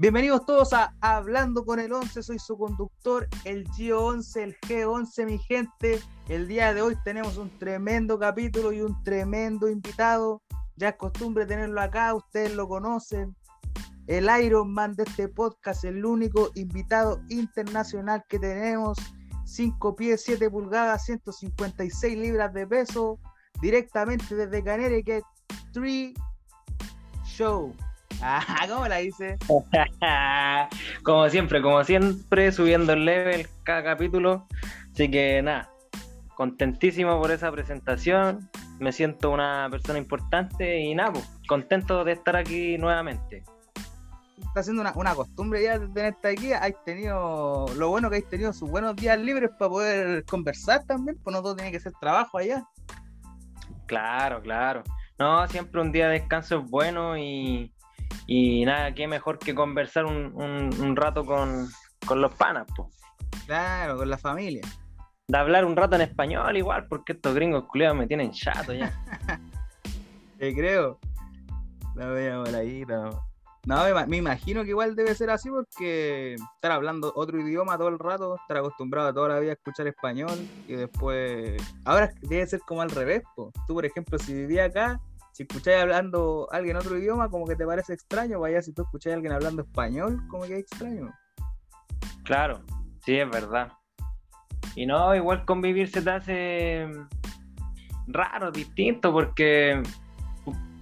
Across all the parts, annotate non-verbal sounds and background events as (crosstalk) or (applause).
Bienvenidos todos a Hablando con el 11, soy su conductor, el Gio 11, el G11, mi gente. El día de hoy tenemos un tremendo capítulo y un tremendo invitado. Ya es costumbre tenerlo acá, ustedes lo conocen. El Iron Man de este podcast, el único invitado internacional que tenemos. 5 pies, 7 pulgadas, 156 libras de peso, directamente desde Connecticut, 3 Show. Ah, ¿cómo la hice? (laughs) como siempre, como siempre, subiendo el level cada capítulo. Así que nada, contentísimo por esa presentación. Me siento una persona importante y nada, pues, contento de estar aquí nuevamente. Está haciendo una, costumbre ya de tenerte aquí. Has tenido, lo bueno que has tenido sus buenos días libres para poder conversar también, pues no todo tiene que ser trabajo allá. Claro, claro. No, siempre un día de descanso es bueno y, y nada, qué mejor que conversar un, rato con, los panas, pues. Claro, con la familia. De hablar un rato en español igual, porque estos gringos culiados me tienen chato ya. (laughs) Te creo. La veo por ahí, no. No, me, imagino que igual debe ser así porque estar hablando otro idioma todo el rato, estar acostumbrado toda la vida a escuchar español y después. Ahora debe ser como al revés. Po. Tú, por ejemplo, si vivías acá, si escucháis hablando alguien otro idioma, como que te parece extraño, vaya si tú escucháis a alguien hablando español, como que es extraño. Claro, sí, es verdad. Y no, igual convivir se te hace raro, distinto, porque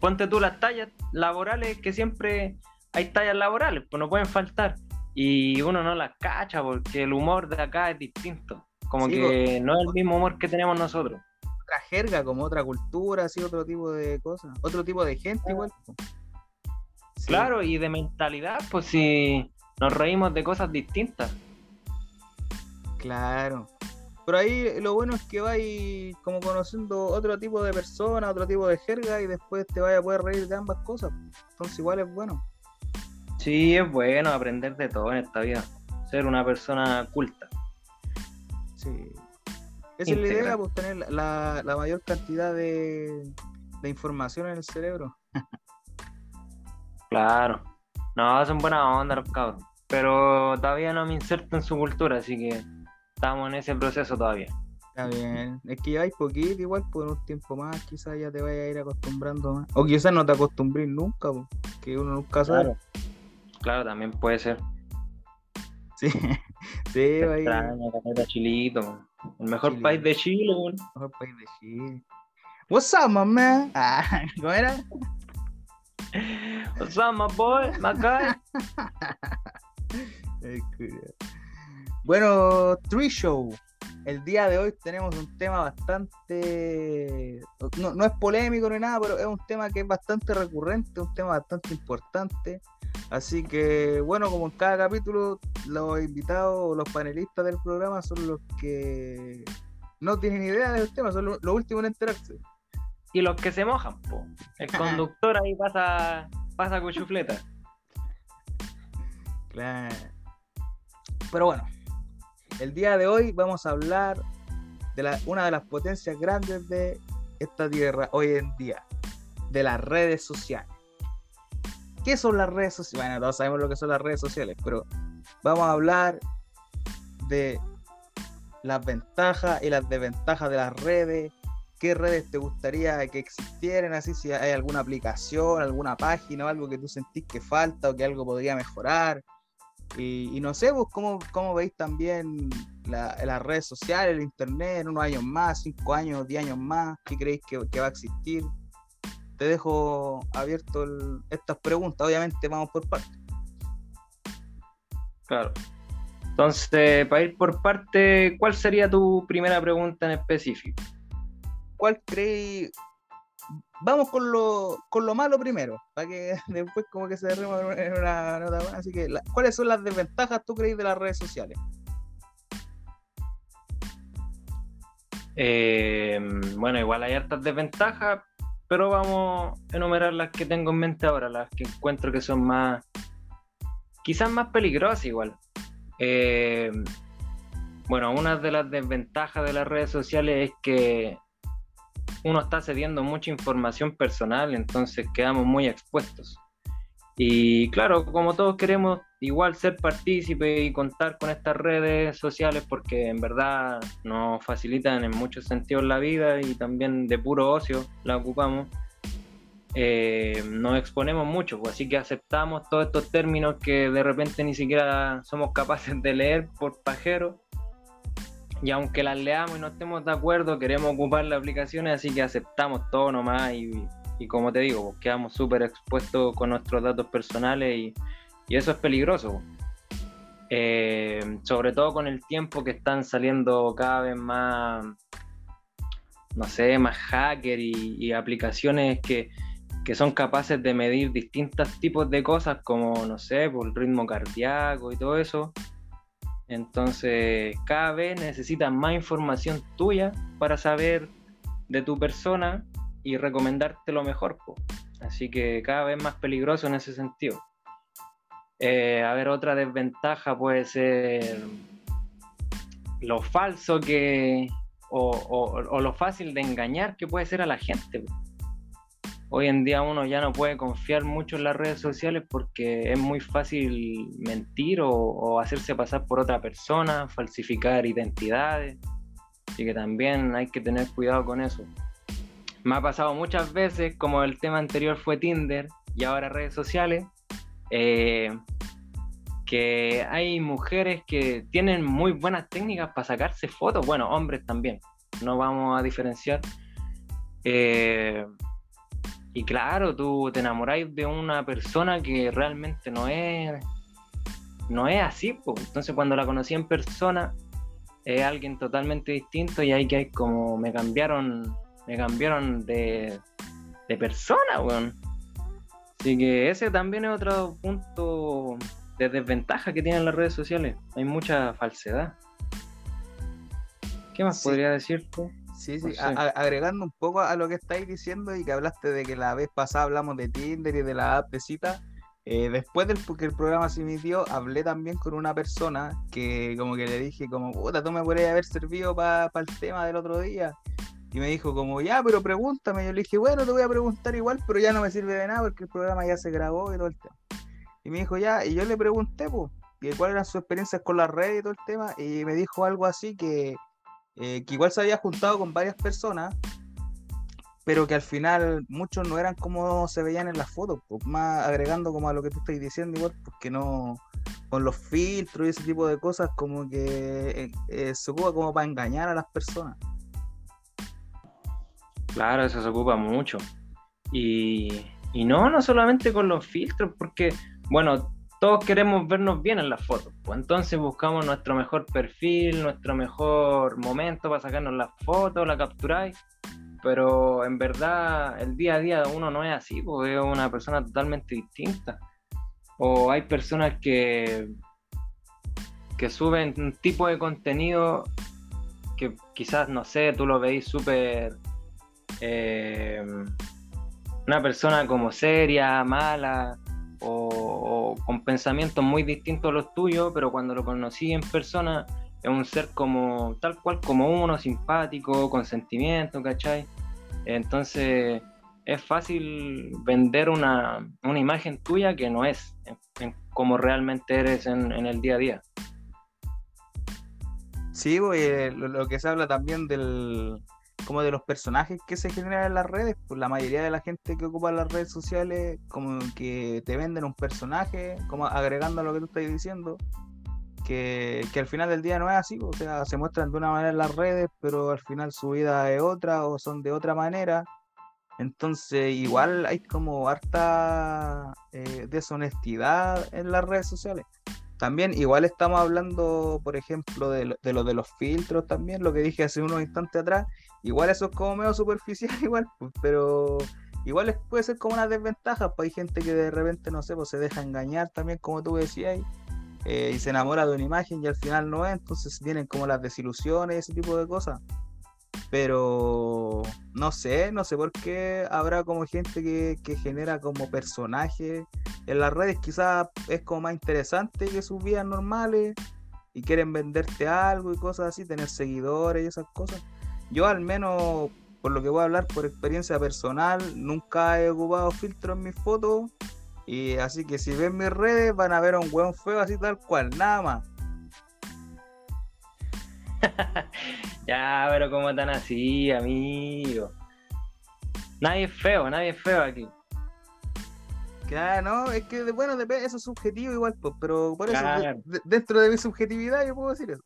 ponte tú las tallas laborales que siempre hay tallas laborales, pues no pueden faltar. Y uno no las cacha porque el humor de acá es distinto. Como que pues, no es el mismo humor que tenemos nosotros otra jerga, como otra cultura, así, otro tipo de cosas, otro tipo de gente igual. Claro, y de mentalidad, pues si nos reímos de cosas distintas. Claro. Pero ahí lo bueno es que vais como conociendo otro tipo de persona, otro tipo de jerga y después te vayas a poder reír de ambas cosas. Entonces igual es bueno. Sí, es bueno aprender de todo en esta vida. Ser una persona culta. Sí. Esa es la idea, pues tener la, mayor cantidad de, información en el cerebro. claro. No, son buenas onda los cabros. Pero todavía no me inserto en su cultura, así que estamos en ese proceso todavía. Está bien. Es que hay poquito, igual por un tiempo más, quizás ya te vaya a ir acostumbrando más. O quizás no te acostumbres nunca, que uno nunca sabe. Claro, claro también puede ser. Sí, (laughs) sí, vaya. chilito, el mejor país de Chile, El mejor país de Chile. What's up, my man? (laughs) Ah, ¿Cómo era? What's up, my boy? My guy. (laughs) bueno, Tree Show. El día de hoy tenemos un tema bastante. No, no es polémico ni nada, pero es un tema que es bastante recurrente, un tema bastante importante Así que, bueno, como en cada capítulo, los invitados, los panelistas del programa son los que no tienen idea del tema, son los, últimos en enterarse. Y los que se mojan, po. El conductor ahí pasa, pasa con chufleta. Claro. Pero bueno, el día de hoy vamos a hablar de la, una de las potencias grandes de esta tierra hoy en día, de las redes sociales. ¿Qué son las redes sociales? Bueno, todos sabemos lo que son las redes sociales, pero vamos a hablar de las ventajas y las desventajas de las redes. ¿Qué redes te gustaría que existieran? Así si hay alguna aplicación, alguna página o algo que tú sentís que falta o que algo podría mejorar. Y, no sé, vos cómo, cómo veis también las redes sociales, el internet en unos años más, cinco años, diez años más, ¿qué creéis que, que va a existir? Te dejo abierto estas preguntas. Obviamente vamos por partes. Claro. Entonces, para ir por parte, ¿cuál sería tu primera pregunta en específico? ¿Cuál crees? Vamos con lo, con lo malo primero, para que (laughs) después como que se derrima en una nota buena. Así que, ¿cuáles son las desventajas tú crees de las redes sociales? Eh, bueno, igual hay hartas desventajas, pero vamos a enumerar las que tengo en mente ahora, las que encuentro que son más, quizás más peligrosas igual. Eh, bueno, una de las desventajas de las redes sociales es que uno está cediendo mucha información personal, entonces quedamos muy expuestos. Y claro, como todos queremos igual ser partícipe y contar con estas redes sociales porque en verdad nos facilitan en muchos sentidos la vida y también de puro ocio la ocupamos. Eh, nos exponemos mucho, pues, así que aceptamos todos estos términos que de repente ni siquiera somos capaces de leer por pajero. Y aunque las leamos y no estemos de acuerdo, queremos ocupar las aplicaciones, así que aceptamos todo nomás y, y como te digo, quedamos súper expuestos con nuestros datos personales y, y eso es peligroso. Eh, sobre todo con el tiempo que están saliendo cada vez más, no sé, más hacker y, aplicaciones que, que, son capaces de medir distintos tipos de cosas como, no sé, por el ritmo cardíaco y todo eso. Entonces, cada vez necesitas más información tuya para saber de tu persona y recomendarte lo mejor. Así que cada vez más peligroso en ese sentido. Eh, a ver, otra desventaja puede ser lo falso que o, lo fácil de engañar que puede ser a la gente. Hoy en día uno ya no puede confiar mucho en las redes sociales porque es muy fácil mentir o, hacerse pasar por otra persona, falsificar identidades. Así que también hay que tener cuidado con eso. Me ha pasado muchas veces, como el tema anterior fue Tinder y ahora redes sociales, eh, que hay mujeres que tienen muy buenas técnicas para sacarse fotos, bueno, hombres también, no vamos a diferenciar. Eh, y claro, tú te enamoráis de una persona que realmente no es, no es así, entonces cuando la conocí en persona es alguien totalmente distinto y hay que como me cambiaron, me cambiaron de, de persona, weón. Así que ese también es otro punto de desventaja que tienen las redes sociales. Hay mucha falsedad. ¿Qué más podría decirte? Sí, sí, agregando un poco a lo que estáis diciendo y que hablaste de que la vez pasada hablamos de Tinder y de la app de cita. Eh, después del que el programa se emitió, hablé también con una persona que como que le dije como, puta, tú me podrías haber servido para el tema del otro día. Y me dijo como, ya, pero pregúntame. Yo le dije, bueno, te voy a preguntar igual, pero ya no me sirve de nada porque el programa ya se grabó y todo el tema. Y me dijo, ya, y yo le pregunté, pues, cuáles eran sus experiencias con la red y todo el tema, y me dijo algo así que, eh, que igual se había juntado con varias personas, pero que al final muchos no eran como se veían en las fotos, pues, más agregando como a lo que tú estás diciendo, igual, porque no, con los filtros y ese tipo de cosas, como que eh, eh, se ocupa como para engañar a las personas. Claro, eso se ocupa mucho. Y, y no, no solamente con los filtros, porque, bueno, todos queremos vernos bien en las fotos. Pues entonces buscamos nuestro mejor perfil, nuestro mejor momento para sacarnos las fotos, la capturáis. Pero en verdad el día a día uno no es así, porque es una persona totalmente distinta. O hay personas que, que suben un tipo de contenido que quizás, no sé, tú lo veis súper eh, una persona como seria, mala o, con pensamientos muy distintos a los tuyos, pero cuando lo conocí en persona es un ser como tal cual como uno, simpático, con sentimiento, ¿cachai? Entonces es fácil vender una, imagen tuya que no es como realmente eres en, el día a día. Sí, pues, lo que se habla también del, como de los personajes que se generan en las redes, pues la mayoría de la gente que ocupa las redes sociales como que te venden un personaje, como agregando a lo que tú estás diciendo, que, al final del día no es así, o sea, se muestran de una manera en las redes, pero al final su vida es otra o son de otra manera. Entonces, igual hay como harta eh, deshonestidad en las redes sociales. También, igual estamos hablando, por ejemplo, de de lo de los filtros también, lo que dije hace unos instantes atrás, Igual eso es como medio superficial, (laughs) igual, pues, pero igual puede ser como una desventaja, pues hay gente que de repente, no sé, pues se deja engañar también, como tú decías, eh, y se enamora de una imagen y al final no es, entonces vienen como las desilusiones, ese tipo de cosas. Pero no sé, no sé por qué habrá como gente que, que genera como personajes en las redes, quizás es como más interesante que sus vidas normales y quieren venderte algo y cosas así, tener seguidores y esas cosas. Yo al menos, por lo que voy a hablar por experiencia personal, nunca he ocupado filtro en mis fotos Y así que si ven mis redes van a ver a un weón feo así tal cual, nada más. (laughs) ya, pero como tan así, amigo. Nadie es feo, nadie es feo aquí. Claro, no, es que bueno, eso es subjetivo igual, pues, pero por eso, dentro de mi subjetividad yo puedo decir eso.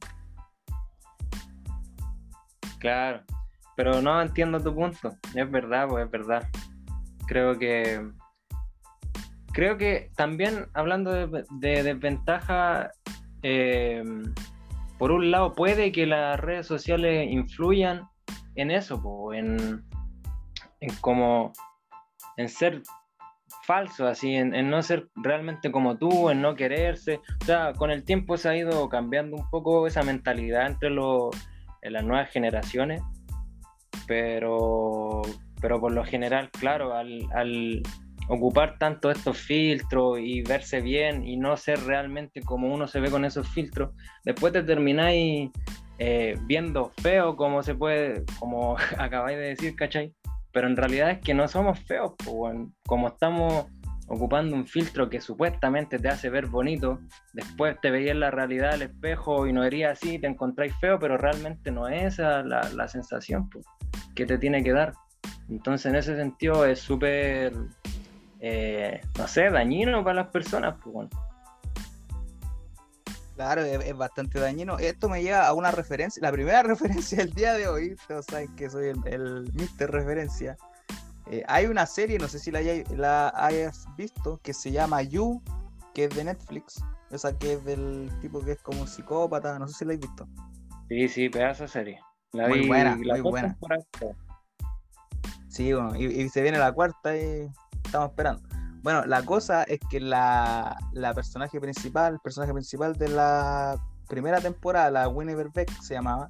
Claro, pero no entiendo tu punto, es verdad, pues es verdad. Creo que creo que también hablando de, desventaja, eh, por un lado puede que las redes sociales influyan en eso, en, en como en ser falso, así, en, no ser realmente como tú, en no quererse. O sea, con el tiempo se ha ido cambiando un poco esa mentalidad entre los, las nuevas generaciones, pero, pero por lo general, claro, al, al ocupar tanto estos filtros y verse bien y no ser realmente como uno se ve con esos filtros, después te termináis eh, viendo feo como se puede, como (laughs) acabáis de decir, ¿cachai? Pero en realidad es que no somos feos, como estamos ocupando un filtro que supuestamente te hace ver bonito, después te veías la realidad al espejo y no verías así, te encontráis feo, pero realmente no es esa la, la sensación que te tiene que dar. Entonces en ese sentido es súper eh, no sé, dañino para las personas. Pues, Claro, es, bastante dañino. Esto me lleva a una referencia, la primera (laughs) referencia del día de hoy, todos saben que soy el, el Mister Referencia. Eh, hay una serie, no sé si la, la hayas visto, que se llama You, que es de Netflix. Esa que es del tipo que es como un psicópata, no sé si la has visto. Sí, sí, pedazo de serie. muy buena, muy buena. Sí, bueno, y, y, se viene la cuarta y estamos esperando. Bueno, la cosa es que la, personaje principal, el personaje principal de la primera temporada, la Winnie Beck se llamaba,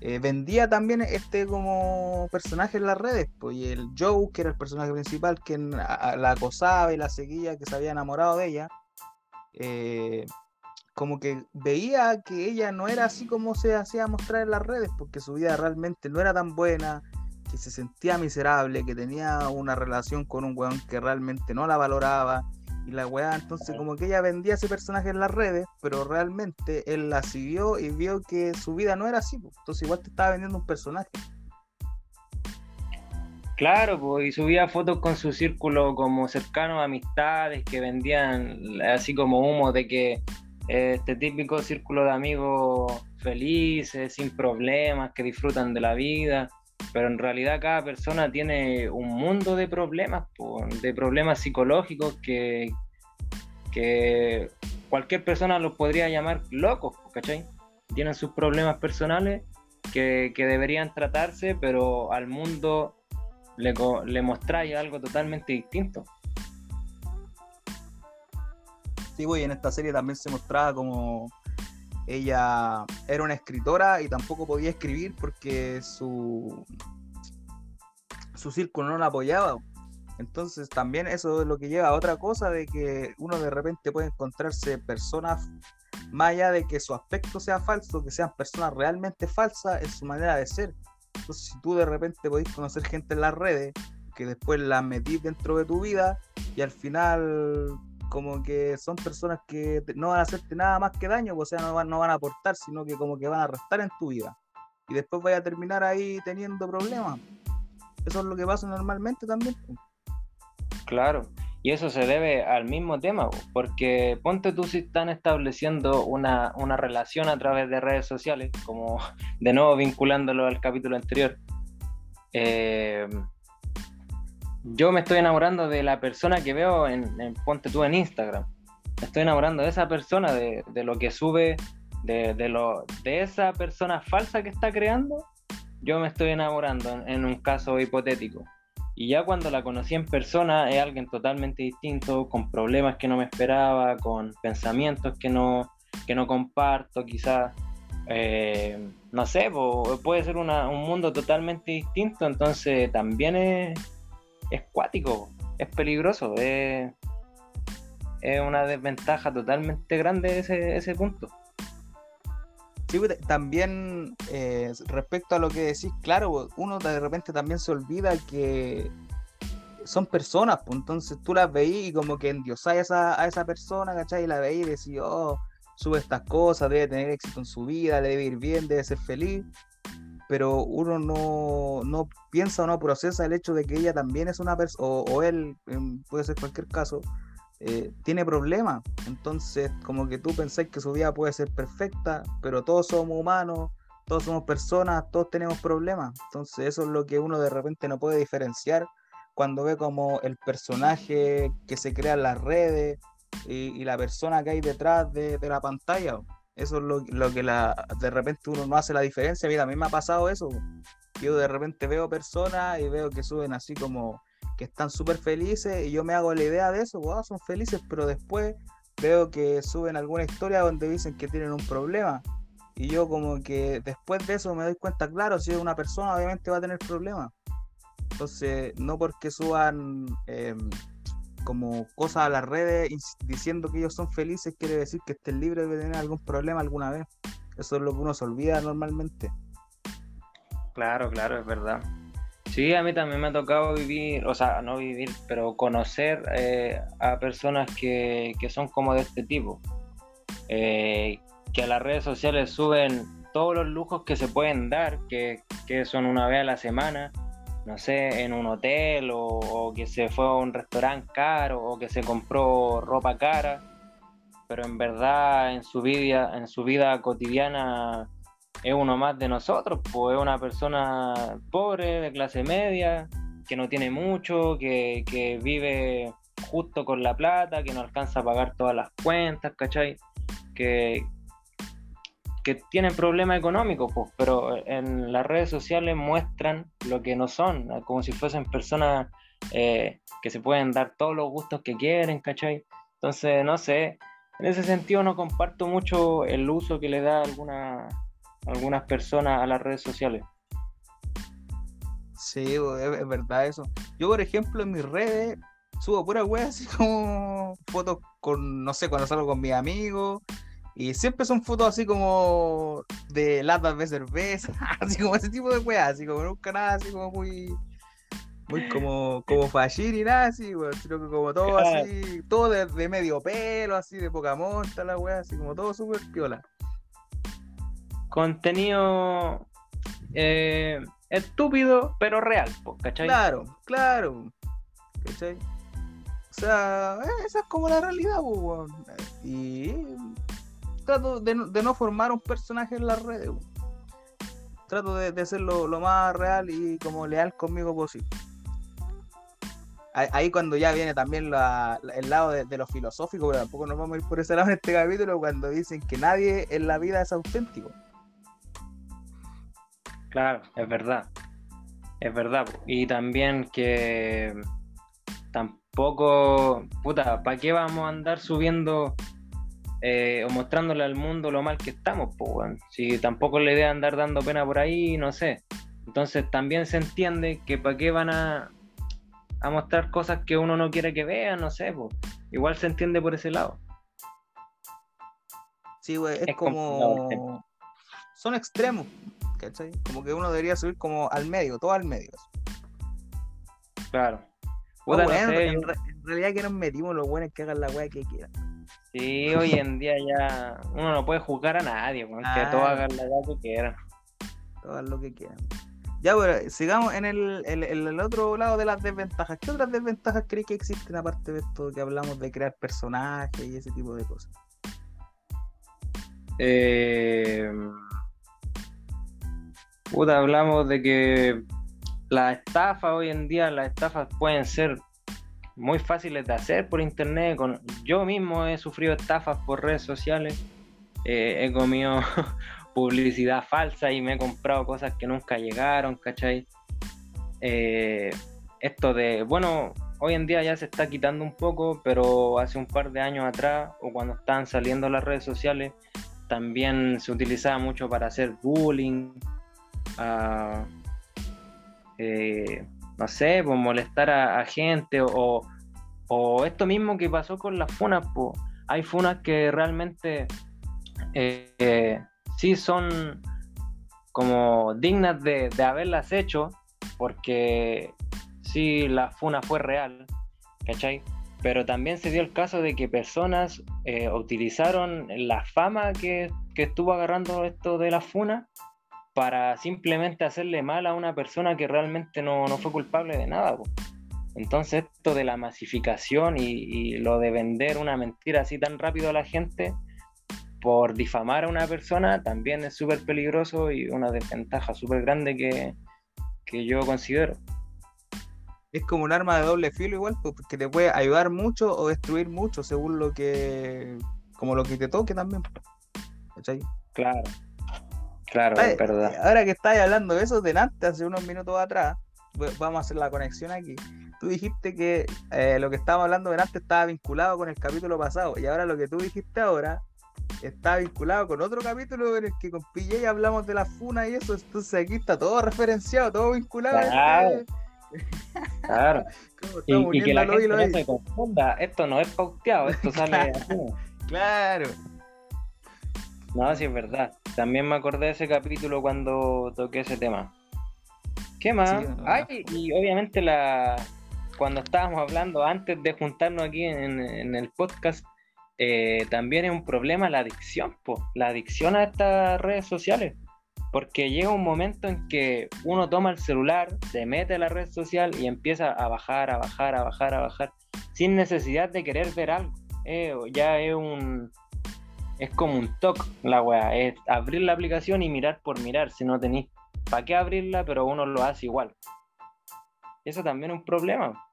eh, vendía también este como personaje en las redes, pues, y el Joe, que era el personaje principal, que la acosaba y la seguía, que se había enamorado de ella, eh, como que veía que ella no era así como se hacía mostrar en las redes, porque su vida realmente no era tan buena, que se sentía miserable, que tenía una relación con un weón que realmente no la valoraba. Y la weá, entonces como que ella vendía ese personaje en las redes, pero realmente él la siguió y vio que su vida no era así. Entonces igual te estaba vendiendo un personaje. Claro, pues, y subía fotos con su círculo como cercano a amistades que vendían así como humo de que eh, este típico círculo de amigos felices, sin problemas, que disfrutan de la vida pero en realidad cada persona tiene un mundo de problemas, de problemas psicológicos que, que cualquier persona los podría llamar locos, ¿cachai? Tienen sus problemas personales que, deberían tratarse, pero al mundo le, le mostráis algo totalmente distinto. Sí, y en esta serie también se mostraba como ella era una escritora y tampoco podía escribir porque su, su círculo no la apoyaba. Entonces también eso es lo que lleva a otra cosa de que uno de repente puede encontrarse personas más allá de que su aspecto sea falso, que sean personas realmente falsas en su manera de ser. Entonces si tú de repente podés conocer gente en las redes que después la metís dentro de tu vida y al final como que son personas que no van a hacerte nada más que daño, pues, o sea, no van, no van a aportar, sino que como que van a restar en tu vida. Y después vaya a terminar ahí teniendo problemas. Eso es lo que pasa normalmente también. Pues. Claro, y eso se debe al mismo tema, pues, porque ponte tú si están estableciendo una, una relación a través de redes sociales, como de nuevo vinculándolo al capítulo anterior. Eh, yo me estoy enamorando de la persona que veo en, Ponte tú en Instagram. Me estoy enamorando de esa persona, de, lo que sube, de, lo, de esa persona falsa que está creando. Yo me estoy enamorando en, un caso hipotético. Y ya cuando la conocí en persona es alguien totalmente distinto, con problemas que no me esperaba, con pensamientos que no, que no comparto, quizás. Eh, no sé, puede ser un mundo totalmente distinto, entonces también es, es cuático, es peligroso, es, una desventaja totalmente grande ese, ese punto. Sí, pues, también eh, respecto a lo que decís, claro, uno de repente también se olvida que son personas, pues entonces tú las veís y como que endiosáis a a esa persona, ¿cachai? Y la veís y decís, oh, sube estas cosas, debe tener éxito en su vida, debe ir bien, debe ser feliz, pero uno no, no piensa o no procesa el hecho de que ella también es una persona, o, él, puede ser cualquier caso, eh, tiene problemas. Entonces, como que tú pensás que su vida puede ser perfecta, pero todos somos humanos, todos somos personas, todos tenemos problemas. Entonces, eso es lo que uno de repente no puede diferenciar cuando ve como el personaje que se crea en las redes y, la persona que hay detrás de, la pantalla. Eso es lo, que la, de repente uno no hace la diferencia. Mira, a mí me ha pasado eso. Yo de repente veo personas y veo que suben así como que están súper felices y yo me hago la idea de eso, wow, son felices, pero después veo que suben alguna historia donde dicen que tienen un problema. Y yo como que después de eso me doy cuenta, claro, si es una persona obviamente va a tener problemas. Entonces, no porque suban em, como cosas a las redes diciendo que ellos son felices, quiere decir que estén libres de tener algún problema alguna vez. Eso es lo que uno se olvida normalmente. Claro, claro, es verdad. Sí, a mí también me ha tocado vivir, o sea, no vivir, pero conocer eh, a personas que, son como de este tipo. Eh, que a las redes sociales suben todos los lujos que se pueden dar, que, que son una vez a la semana, no sé, en un hotel o, que se fue a un restaurante caro o que se compró ropa cara, pero en verdad en su vida, en su vida cotidiana es uno más de nosotros, pues es una persona pobre, de clase media, que no tiene mucho, que, que vive justo con la plata, que no alcanza a pagar todas las cuentas, ¿cachai? Que, que tienen problemas económicos, pues, pero en las redes sociales muestran lo que no son, como si fuesen personas eh, que se pueden dar todos los gustos que quieren, ¿cachai? Entonces, no sé, en ese sentido no comparto mucho el uso que le da alguna, algunas personas a las redes sociales. Sí, es, verdad eso. Yo, por ejemplo, en mis redes subo pura wea así como fotos con, no sé, cuando salgo con mis amigos, y siempre son fotos así como de latas de cerveza, (laughs) así como ese tipo de weas, así como nunca nada así como muy, muy como, como fashir y nada así, sino que como todo así, todo de, medio pelo, así de poca monta la wea, así como todo súper piola. Contenido eh, estúpido, pero real, ¿cachai? Claro, claro. ¿Cachai? O sea, eh, esa es como la realidad, pues, Y trato de, no formar un personaje en las redes. Trato de, de ser lo, más real y como leal conmigo posible. Ahí cuando ya viene también el lado de, lo filosófico, pero tampoco nos vamos a ir por ese lado en este capítulo, cuando dicen que nadie en la vida es auténtico. Claro, es verdad. Es verdad. Y también que tampoco, puta, ¿para qué vamos a andar subiendo eh, o mostrándole al mundo lo mal que estamos, pues, si tampoco le idea andar dando pena por ahí, no sé. Entonces también se entiende que para qué van a, a mostrar cosas que uno no quiere que vean, no sé, pues. Igual se entiende por ese lado. Sí, güey, es, como... Son extremos, ¿cachai? Como que uno debería subir como al medio, todo al medio. Claro. en, realidad que nos metimos los buenos que hagan la weá que quieran. Sí, hoy en día ya uno no puede juzgar a nadie, que todos hagan la edad que quieran. Todos lo que quieran. Ya, bueno, sigamos en el, el, otro lado de las desventajas. ¿Qué otras desventajas crees que existen aparte de esto que hablamos de crear personajes y ese tipo de cosas? Eh, puta, hablamos de que la estafa hoy en día, las estafas pueden ser muy fáciles de hacer por internet. Con, yo mismo he sufrido estafas por redes sociales, eh, he comido (laughs) publicidad falsa y me he comprado cosas que nunca llegaron, ¿cachai? Eh, esto de, bueno, hoy en día ya se está quitando un poco, pero hace un par de años atrás, o cuando estaban saliendo las redes sociales, también se utilizaba mucho para hacer bullying, ah, eh, no sé, pues molestar a, gente o, esto mismo que pasó con las funas, pues hay funas que realmente eh, sí son como dignas de, haberlas hecho porque si la funa fue real, ¿cachai? Pero también se dio el caso de que personas eh, utilizaron la fama que, que, estuvo agarrando esto de la funa para simplemente hacerle mal a una persona que realmente no, no fue culpable de nada. Entonces esto de la masificación y, y, lo de vender una mentira así tan rápido a la gente por difamar a una persona también es súper peligroso y una desventaja súper grande que, que yo considero es como un arma de doble filo igual, porque te puede ayudar mucho o destruir mucho según lo que, como lo que te toque también. ¿Cachai? Claro, claro, es verdad. Ahora que estás hablando de eso, delante, hace unos minutos atrás, vamos a hacer la conexión aquí. Tú dijiste que eh, lo que estábamos hablando delante estaba vinculado con el capítulo pasado, y ahora lo que tú dijiste ahora está vinculado con otro capítulo en el que con PJ hablamos de la funa y eso, entonces aquí está todo referenciado, todo vinculado. Claro. Claro. (laughs) Y, que la gente no se confunda. Esto no es pauteado, esto sale así. (laughs) Claro. No, sí es verdad. También me acordé de ese capítulo cuando toqué ese tema. ¿Qué más? Ay, y obviamente la cuando estábamos hablando antes de juntarnos aquí en, el podcast, eh, también es un problema la adicción, po. la adicción a estas redes sociales porque llega un momento en que uno toma el celular, se mete a la red social y empieza a bajar, a bajar, a bajar, a bajar, sin necesidad de querer ver algo. Eh, ya es un. Es como un toque la weá. Es abrir la aplicación y mirar por mirar. Si no tenéis para qué abrirla, pero uno lo hace igual. Eso también es un problema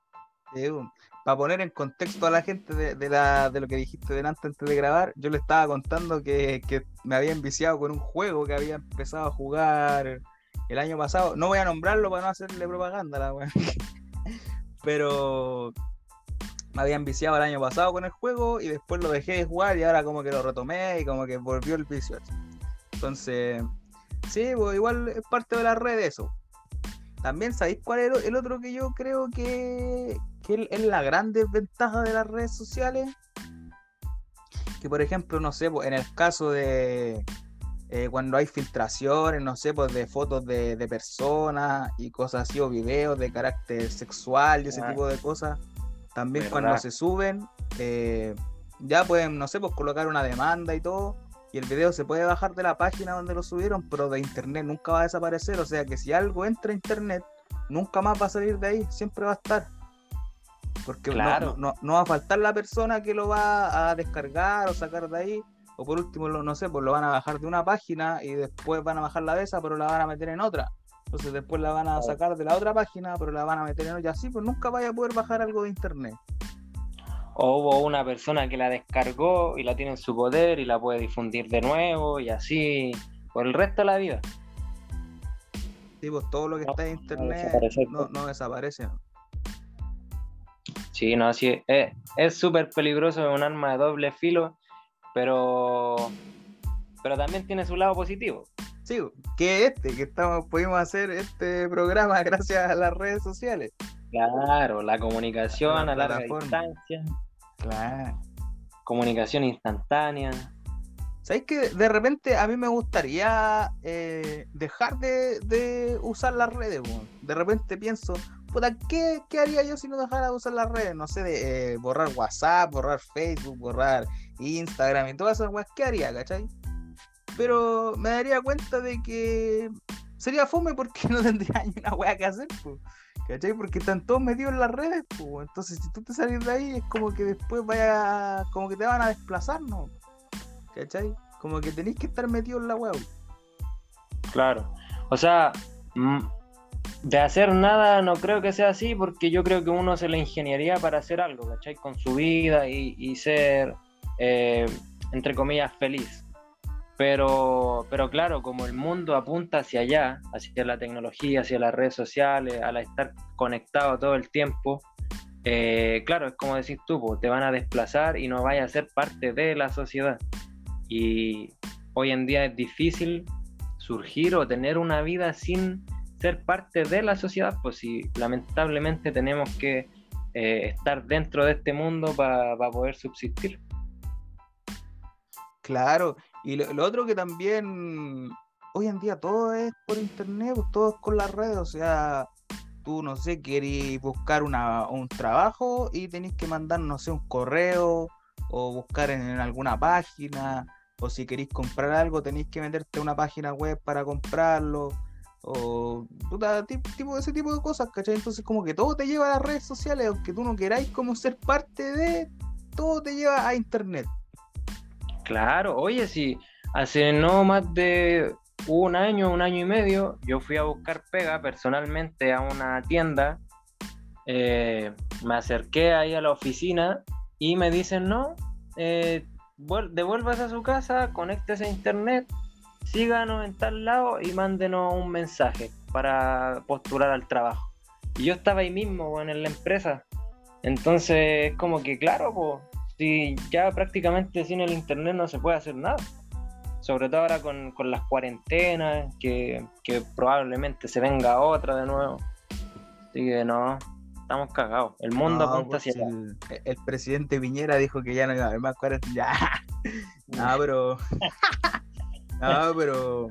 para poner en contexto a la gente de, la, de lo que dijiste delante antes de grabar, yo le estaba contando que, me había enviciado con un juego que había empezado a jugar el año pasado. No voy a nombrarlo para no hacerle propaganda, la (laughs) Pero me había enviciado el año pasado con el juego y después lo dejé de jugar y ahora como que lo retomé y como que volvió el vicio. Entonces, sí, pues igual es parte de la red eso. También sabéis cuál es el otro que yo creo que, que es la gran desventaja de las redes sociales. Que por ejemplo, no sé, en el caso de eh, cuando hay filtraciones, no sé, pues de fotos de, personas y cosas así, o videos de carácter sexual y ese ah. tipo de cosas, también cuando se suben, eh, ya pueden, no sé, pues colocar una demanda y todo. Y el video se puede bajar de la página donde lo subieron, pero de internet nunca va a desaparecer. O sea que si algo entra a internet, nunca más va a salir de ahí, siempre va a estar. Porque claro. no, no, va a faltar la persona que lo va a descargar o sacar de ahí. O por último, no sé, pues lo van a bajar de una página y después van a bajar la de esa, pero la van a meter en otra. Entonces después la van a sacar de la otra página, pero la van a meter en. Y así, pues nunca vaya a poder bajar algo de internet. O hubo una persona que la descargó y la tiene en su poder y la puede difundir de nuevo y así por el resto de la vida. Sí, pues todo lo que está en internet no, no desaparece. Sí, no, sí, es súper peligroso, es un arma de doble filo, pero, pero también tiene su lado positivo. Sí, que este, que estamos, pudimos hacer este programa (laughs) gracias a las redes sociales. Claro, la comunicación a larga distancia. Claro. Comunicación instantánea. ¿Sabéis que de repente a mí me gustaría eh, dejar de, usar las redes? De repente pienso, ¿qué, haría yo si no dejara de usar las redes? No sé, de eh, borrar WhatsApp, borrar Facebook, borrar Instagram y todas esas weas, ¿qué haría, cachai? Pero me daría cuenta de que sería fome porque (laughs) no tendría ni una wea que hacer, ¿cachai? Porque están todos metidos en las redes, pues. Entonces, si tú te sales de ahí, es como que después vaya, como que te van a desplazar, ¿no? ¿cachai? Como que tenéis que estar metido en la web. Claro. O sea, de hacer nada no creo que sea así porque yo creo que uno se la ingeniería para hacer algo, ¿cachai? Con su vida y, ser, eh, entre comillas, feliz. Pero, pero claro, como el mundo apunta hacia allá, hacia la tecnología, hacia las redes sociales, al estar conectado todo el tiempo, eh, claro, es como decís tú, te van a desplazar y no vaya a ser parte de la sociedad. Y hoy en día es difícil surgir o tener una vida sin ser parte de la sociedad, pues si lamentablemente tenemos que eh, estar dentro de este mundo para poder subsistir. Claro, y lo, otro que también hoy en día todo es por internet, pues, todo es con las redes, o sea, tú, no sé, querés buscar una, un trabajo y tenés que mandar, no sé, un correo o buscar en, alguna página, o si queréis comprar algo, tenéis que meterte a una página web para comprarlo, o puta, tipo, ese tipo de cosas, ¿cachai? Entonces como que todo te lleva a las redes sociales, aunque tú no queráis como ser parte de, todo te lleva a internet. Claro, oye, si hace no más de un año, un año y medio, yo fui a buscar pega personalmente a una tienda, eh, me acerqué ahí a la oficina y me dicen, no, eh, devuelvas a su casa, conéctese a internet, síganos en tal lado y mándenos un mensaje para postular al trabajo. Y yo estaba ahí mismo, en la empresa. Entonces, como que claro, pues, si ya prácticamente sin el internet no se puede hacer nada. Sobre todo ahora con, las cuarentenas, que, que probablemente se venga otra de nuevo. Así que no, estamos cagados. El mundo apunta pues, hacia el, el, presidente Piñera dijo que ya no iba a haber más cuarentena. (laughs) no, pero. (laughs) no, pero.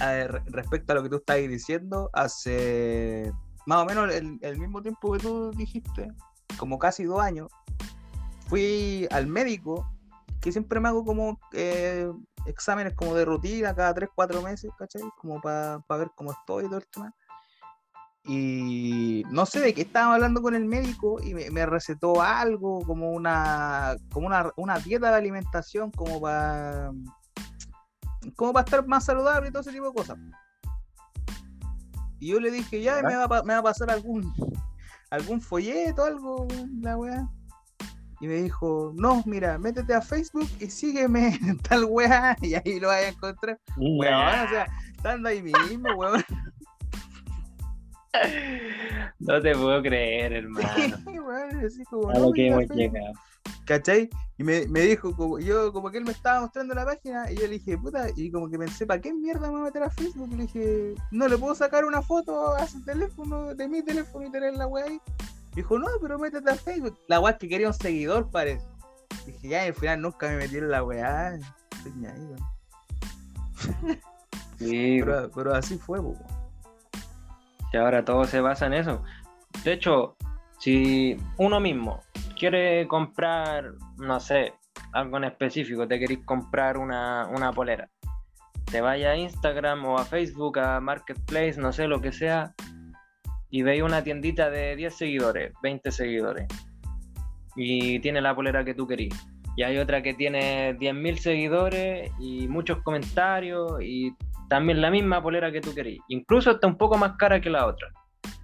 A ver, respecto a lo que tú estás diciendo, hace más o menos el, el, mismo tiempo que tú dijiste, como casi dos años, fui al médico, que siempre me hago como eh, exámenes como de rutina cada tres, cuatro meses, ¿cachai? Como para ver cómo estoy y todo el tema. Y no sé de qué estaba hablando con el médico y me, recetó algo como una como una, dieta de alimentación como para como para estar más saludable y todo ese tipo de cosas. Y yo le dije, ya, me va, me va a pasar algún algún folleto, algo, la weá. Y me dijo, no, mira, métete a Facebook y sígueme (laughs) en tal weá, y ahí lo vas a encontrar. Weón, o sea, estando ahí mismo, weón. (laughs) (laughs) No te puedo creer, hermano. Sí, bueno, así como, que hemos llegado. ¿Cachai? Y me, me, dijo, como, yo como que él me estaba mostrando la página y yo le dije, puta, y como que pensé, ¿para qué mierda me voy a meter a Facebook? Y le dije, no le puedo sacar una foto a su teléfono, de mi teléfono y tener la weá ahí. Dijo, no, pero métete a Facebook. La weá que quería un seguidor, parece. Dije, ya, al final nunca me metí en la weá. Sí, (laughs) pero, pero, así fue, weón. Y ahora todo se basa en eso. De hecho, si uno mismo quiere comprar, no sé, algo en específico, te querés comprar una, polera, te vaya a Instagram o a Facebook, a Marketplace, no sé, lo que sea, y veis una tiendita de 10 seguidores, 20 seguidores, y tiene la polera que tú querís. Y hay otra que tiene 10.000 seguidores y muchos comentarios y también la misma polera que tú querías. Incluso está un poco más cara que la otra,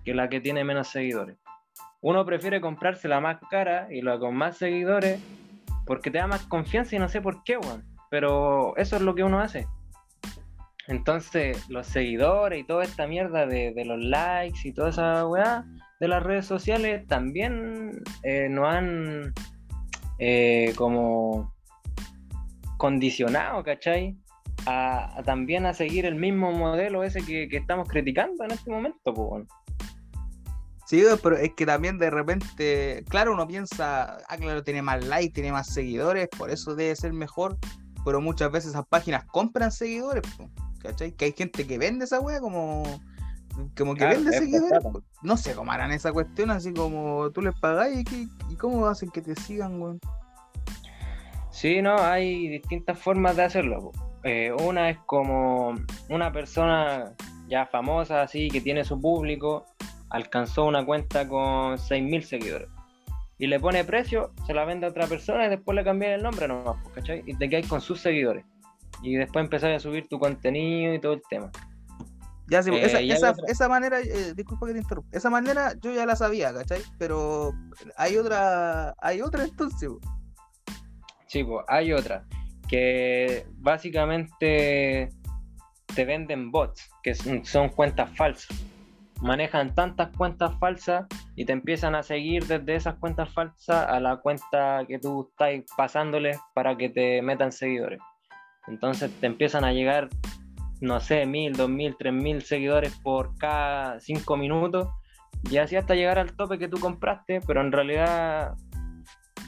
que la que tiene menos seguidores. Uno prefiere comprarse la más cara y la con más seguidores porque te da más confianza y no sé por qué, weón. Pero eso es lo que uno hace. Entonces, los seguidores y toda esta mierda de, los likes y toda esa weá de las redes sociales también eh, nos han eh, como condicionado, ¿cachai? a, también a seguir el mismo modelo ese que, estamos criticando en este momento. Pues, Sí, pero es que también de repente, claro, uno piensa, ah, claro, tiene más likes, tiene más seguidores, por eso debe ser mejor, pero muchas veces esas páginas compran seguidores, ¿cachai? Que hay gente que vende esa wea como, como que vende seguidores. No sé cómo harán esa cuestión, así como tú les pagáis y, y cómo hacen que te sigan, weón. Sí, no, hay distintas formas de hacerlo. Eh, una es como una persona ya famosa, así, que tiene su público, alcanzó una cuenta con 6.000 seguidores. Y le pone precio, se la vende a otra persona y después le cambia el nombre nomás, ¿cachai? Y te quedas con sus seguidores. Y después empezás a subir tu contenido y todo el tema. Ya, sí, esa, eh, esa, esa, manera, eh, disculpa que te interrumpa, esa manera yo ya la sabía, ¿cachai? Pero hay otra, hay otra entonces. Sí, pues hay otra que básicamente te venden bots, que son cuentas falsas. Manejan tantas cuentas falsas y te empiezan a seguir desde esas cuentas falsas a la cuenta que tú estás pasándoles para que te metan seguidores. Entonces te empiezan a llegar, no sé, mil, dos mil, tres mil seguidores por cada cinco minutos y así hasta llegar al tope que tú compraste, pero en realidad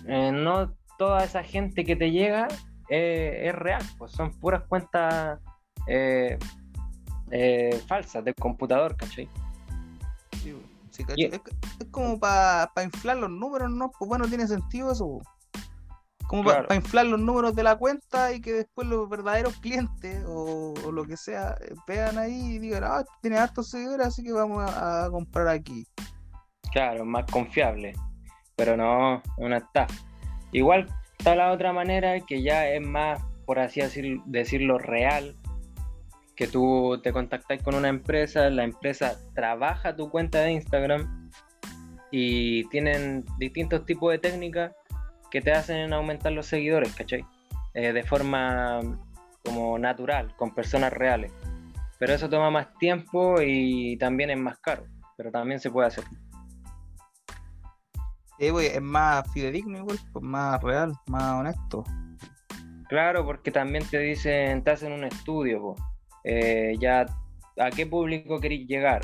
eh, no toda esa gente que te llega es real, pues son puras cuentas eh, eh, falsas del computador, ¿cachai? Sí, sí, es, es, como para inflar los números, ¿no? Pues bueno, tiene sentido eso. Como para inflar los números de la cuenta y que después los verdaderos clientes o, lo que sea eh, vean ahí y digan, ah, tiene hartos seguidores, así que vamos a, comprar aquí. Claro, más confiable. Pero no, una estafa. Igual está la otra manera que ya es más, por así decirlo, real. Que tú te contactas con una empresa, la empresa trabaja tu cuenta de Instagram y tienen distintos tipos de técnicas que te hacen aumentar los seguidores, ¿cachai? Eh, de forma como natural, con personas reales. Pero eso toma más tiempo y también es más caro, pero también se puede hacer. es más fidedigno igual, pues más real, más honesto. Claro, porque también te dicen, te hacen un estudio, eh, ya a qué público querís llegar.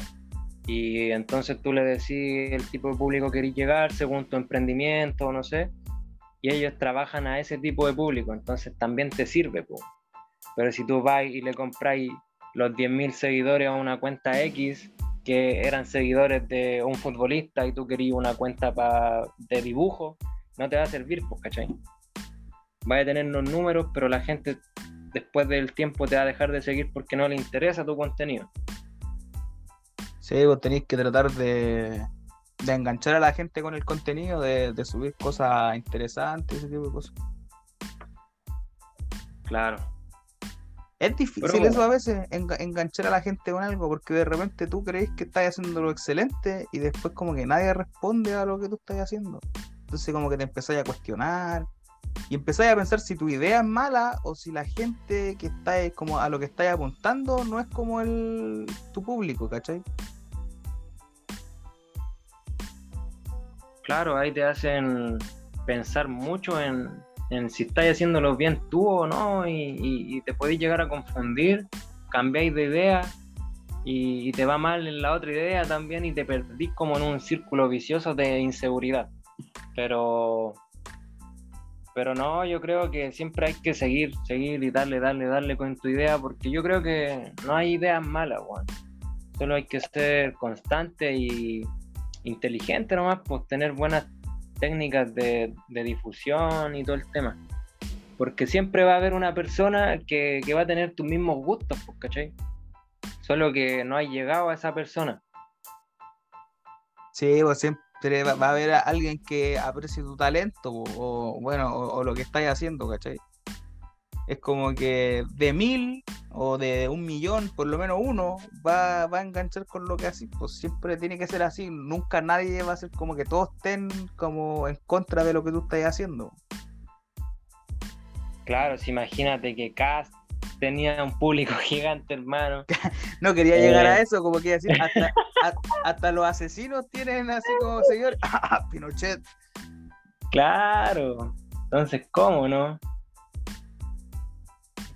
Y entonces tú le decís el tipo de público que querís llegar según tu emprendimiento, no sé y ellos trabajan a ese tipo de público, entonces también te sirve. Pero si tú vas y le compráis los 10.000 seguidores a una cuenta X, que eran seguidores de un futbolista y tú querías una cuenta de dibujo, no te va a servir, pues, ¿cachai? Vas a tener los números, pero la gente después del tiempo te va a dejar de seguir porque no le interesa tu contenido. Sí, vos tenéis que tratar de, de enganchar a la gente con el contenido, de, subir cosas interesantes, ese tipo de cosas. Claro. Es difícil eso a veces, enganchar a la gente con algo, porque de repente tú crees que estás haciendo lo excelente y después como que nadie responde a lo que tú estás haciendo. Entonces como que te empezáis a cuestionar y empezáis a pensar si tu idea es mala o si la gente que está como a lo que estás apuntando no es como el tu público, ¿cachai? Claro, ahí te hacen pensar mucho en, si estás haciéndolo bien tú o no y, te podéis llegar a confundir, cambiáis de idea y, te va mal en la otra idea también y te perdís como en un círculo vicioso de inseguridad. Pero, pero no, yo creo que siempre hay que seguir, seguir y darle, darle, darle con tu idea porque yo creo que no hay ideas malas. Solo hay que ser constante y inteligente nomás, pues tener buenas técnicas de, difusión y todo el tema. Porque siempre va a haber una persona que, va a tener tus mismos gustos, pues, ¿cachai? Solo que no has llegado a esa persona. Sí, pues siempre va, a haber alguien que aprecie tu talento, o, bueno, o, lo que estás haciendo, ¿cachai? Es como que de mil o de un millón, por lo menos uno, va, a enganchar con lo que hace. Pues siempre tiene que ser así. Nunca nadie va a ser como que todos estén como en contra de lo que tú estás haciendo. Claro, si imagínate que Cast tenía un público (laughs) gigante, hermano. (laughs) no quería llegar a eh. eso, como que decir, hasta, hasta los asesinos tienen así como señor (laughs) Pinochet. Claro, entonces, ¿cómo no?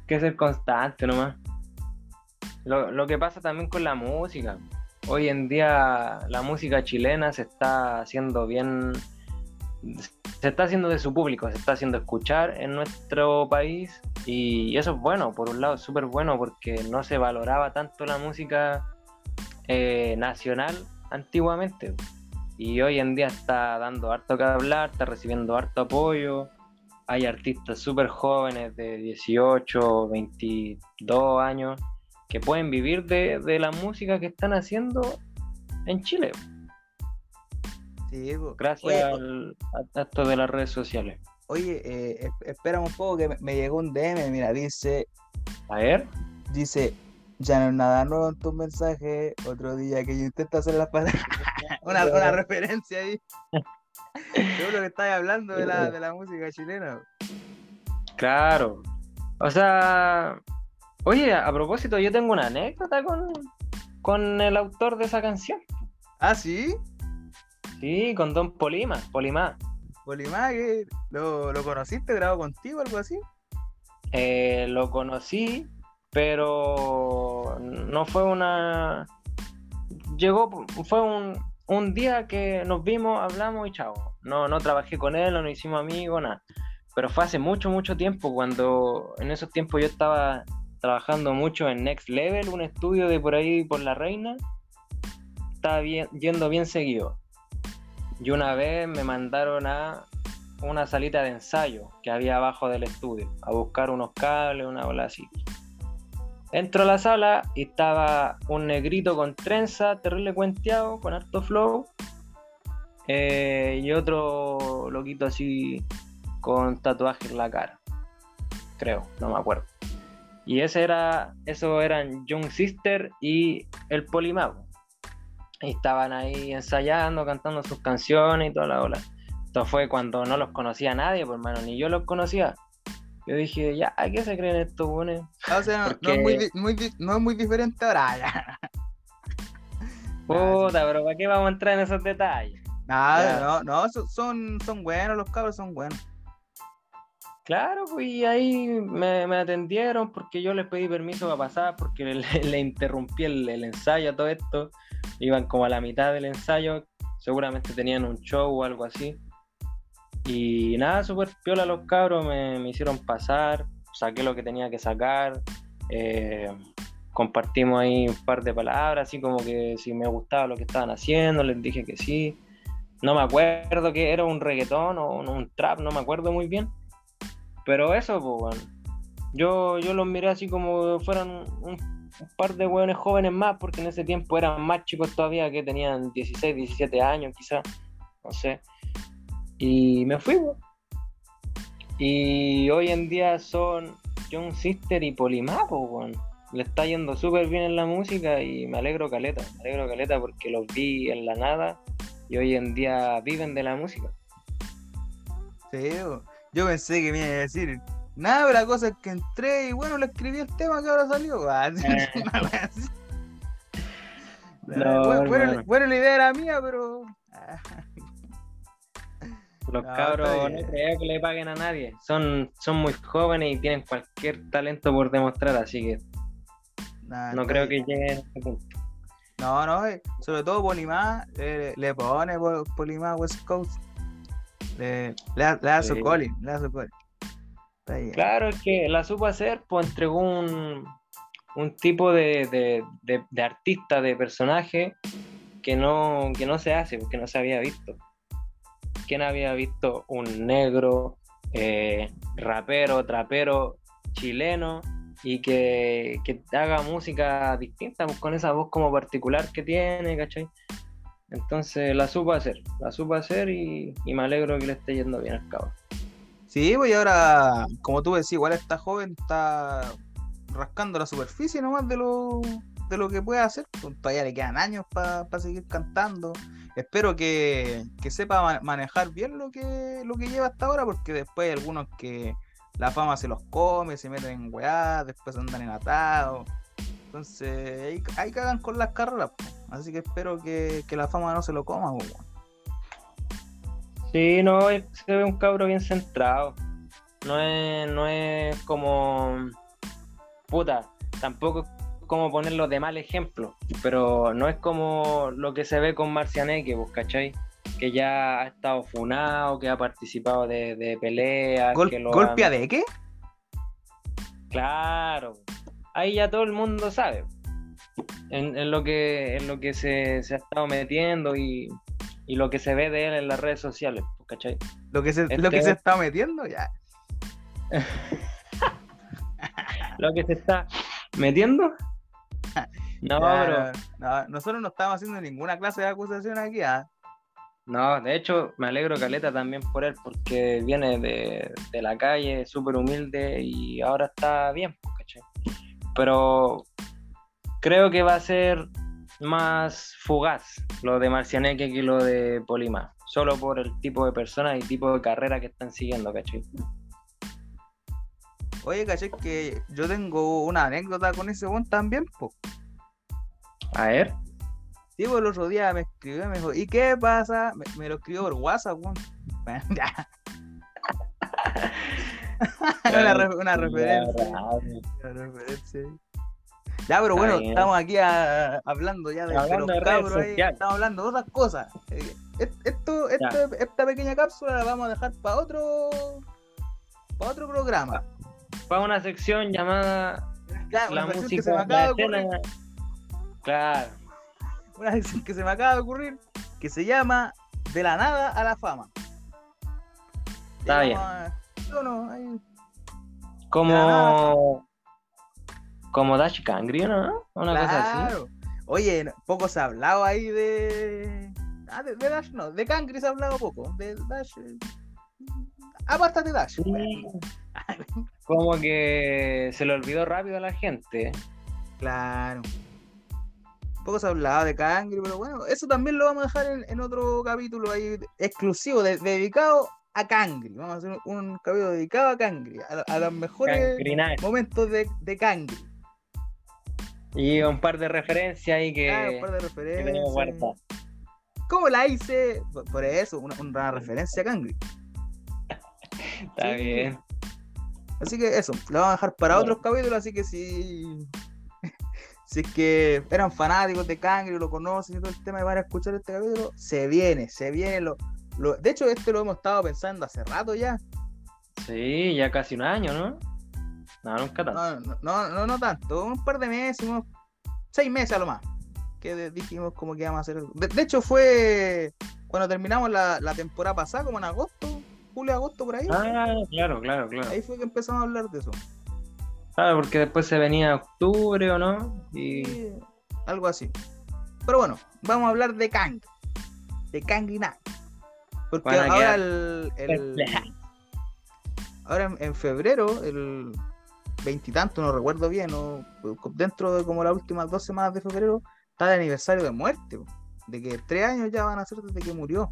Que ser constante nomás. Lo, lo que pasa también con la música. Hoy en día la música chilena se está haciendo bien, se está haciendo de su público, se está haciendo escuchar en nuestro país y eso es bueno, por un lado es súper bueno porque no se valoraba tanto la música eh, nacional antiguamente y hoy en día está dando harto que hablar, está recibiendo harto apoyo hay artistas súper jóvenes de 18, 22 años que pueden vivir de, la música que están haciendo en Chile. Sí, Gracias a esto de las redes sociales. Oye, eh, espera un poco que me, llegó un DM, mira, dice... A ver. Dice, ya no es nada nuevo en tu mensaje, otro día que yo intento hacer las (laughs) palabras. (laughs) una, una referencia ahí. (laughs) Seguro que estás hablando de la, de la música chilena. Claro. O sea, oye, a propósito, yo tengo una anécdota con, con el autor de esa canción. ¿Ah, sí? Sí, con Don Polima, Polima. Polima, ¿lo, ¿lo conociste, grabó contigo, algo así? Eh, lo conocí, pero no fue una... Llegó, fue un, un día que nos vimos, hablamos y chao. No, no trabajé con él, no nos hicimos amigos, nada. Pero fue hace mucho, mucho tiempo, cuando en esos tiempos yo estaba trabajando mucho en Next Level, un estudio de por ahí por la reina. estaba bien, yendo bien seguido. Y una vez me mandaron a una salita de ensayo que había abajo del estudio, a buscar unos cables, una bola. Entro a la sala y estaba un negrito con trenza, terrible cuenteado, con harto flow. eh, y otro loquito así con tatuaje en la cara. Creo, no me acuerdo. Y ese era, eso eran Young Sister y el Polimago. Y estaban ahí ensayando, cantando sus canciones y toda la ola. Esto fue cuando no los conocía nadie, por hermano, ni yo los conocía. Yo dije, ya, ¿a qué se creen estos buenos? Ah, O sea, no, es muy, no es muy diferente ahora. (laughs) (laughs) Ya. Puta, pero ¿para qué vamos a entrar en esos detalles? Nada, Ya. no, no, son- son, son buenos, los cabros son buenos. Claro, pues y ahí me, me atendieron porque yo les pedí permiso para pasar, porque (laughs) le, le interrumpí el, el ensayo a todo esto. Iban como a la mitad del ensayo, seguramente tenían un show o algo así. Y nada, súper piola los cabros, me, me hicieron pasar, saqué lo que tenía que sacar, eh, compartimos ahí un par de palabras, así como que si me gustaba lo que estaban haciendo, les dije que sí. No me acuerdo que era un reggaetón o un, trap, no me acuerdo muy bien. Pero eso, pues, bueno. Yo, yo los miré así como fueran un, un par de hueones jóvenes más, porque en ese tiempo eran más chicos todavía, que tenían 16, 17 años quizás, no sé. Y me fui. Y hoy en día son Young Sister y Polimapo, weón. Le está yendo súper bien en la música y me alegro caleta, me alegro caleta porque los vi en la nada y hoy en día viven de la música. Sí, yo pensé que me iba a decir. Nada, pero la cosa es que entré y bueno, le escribí el tema que ahora salió. (laughs) Ah, Eh. No, bueno, bueno, la idea era mía, pero. Los cabros no bien. creo que le paguen a nadie. Son, son muy jóvenes y tienen cualquier talento por demostrar, así que no creo bien. que lleguen a ese punto. No, no, eh, sobre todo Polimá eh, le pone po- Polimá West Coast. Le, le, da- le da su Sí. calling, le da su bien. Claro, es que la supo hacer, pues entregó un, un tipo de, de, de- de artista, de personaje que no, que no se hace, porque no se había visto. ¿Quién había visto un negro, eh, rapero, trapero, chileno y que, haga música distinta, pues, con esa voz como particular que tiene, ¿cachai? Entonces la supo hacer, la supo hacer y, me alegro que le esté yendo bien al cabo. Sí, pues ahora, como tú decís, igual está joven, está rascando la superficie nomás de lo, de lo que puede hacer. Pues todavía le quedan años para seguir cantando. Espero que, que sepa ma- manejar bien lo que, lo que lleva hasta ahora, porque después hay algunos que la fama se los come, se meten en weá, después andan en atados. Entonces, ahí, cagan con las carreras. Así que espero que, que la fama no se lo coma. weón. Sí, no, se ve un cabro bien centrado. No es, no es como. Puta, tampoco como ponerlo de mal ejemplo, pero no es como lo que se ve con Marcianeque, ¿vos cachai? Que ya ha estado funado, que ha participado de, de peleas. Gol- que lo ¿Golpe a de qué? Claro, ahí ya todo el mundo sabe en, en lo que, en lo que se, se ha estado metiendo y, y lo que se ve de él en las redes sociales, ¿vos ¿cachai? Lo que se, lo Este- que se está metiendo, ya. (laughs) lo que se está metiendo. (laughs) No, pero no, no, nosotros no estamos haciendo ninguna clase de acusación aquí, ¿ah? no, de hecho me alegro Caleta también por él porque viene de, de la calle, súper humilde y ahora está bien, ¿cachai? Pero creo que va a ser más fugaz lo de Marcianeque que lo de Polima, solo por el tipo de personas y tipo de carrera que están siguiendo, ¿cachai? Oye, caché que yo tengo una anécdota con ese weón también, pues. A ver, Sí, pues el otro día me escribió, me dijo, ¿y qué pasa? Me, me lo escribió por WhatsApp, weón. Bueno, (laughs) ya. (laughs) una, re- una referencia. una referencia. Ya, pero bueno, estamos aquí a- hablando ya de, Hablando los de redes ahí. Estamos hablando de otras cosas. Eh, et- Esto, esto- esta pequeña cápsula la vamos a dejar para otro, para otro programa. Para una sección llamada Claro, la sección que se música, me acaba la de ocurrir. escena. Claro. una sección que se me acaba de ocurrir que se llama De la nada a la fama. Está bien. A- no, ahí- Como. Como Dash Kangri, ¿no? Una cosa así. Oye, no- poco se ha hablado ahí de. Ah, de, de Dash no, de Kangri se ha hablado poco. De Dash. eh, Aparte de Dash. Sí. Como que se le olvidó rápido a la gente. Claro. Poco se ha hablado de Kangri, pero bueno, eso también lo vamos a dejar en, en otro capítulo ahí exclusivo, de- dedicado a Kangri. Vamos a hacer un, un capítulo dedicado a Kangri, a, a los mejores momentos de, de Kangri. Y un par de referencias ahí que, Ah, un par de referencias. ¿Cómo la hice? Por- eso, una, una referencia a Kangri. (laughs) Está Sí. bien. Así que eso, lo vamos a dejar para otros capítulos, así que si, (laughs) si es que eran fanáticos de Kangri, lo conocen y todo el tema y van a escuchar este capítulo, se viene, se viene. Lo, lo- de hecho, este lo hemos estado pensando hace rato ya. Sí, ya casi un año, ¿no? No, nunca tanto. No, no, no, tanto, un par de meses, unos seis meses a lo más. Que dijimos como que íbamos a hacer. De, de hecho, fue cuando terminamos la, la temporada pasada, como en agosto, julio, agosto, por ahí. Ah, claro, claro, claro. Ahí fue que empezamos a hablar de eso. Claro, porque después se venía octubre o no. Y Sí, algo así. Pero bueno, vamos a hablar de Kang. De Kangri Nag. Porque Van a ahora el, el- (laughs) ahora en, en febrero, el veintitanto, no recuerdo bien, o dentro de como las últimas dos semanas de febrero, está el aniversario de muerte. De que tres años ya van a ser desde que murió.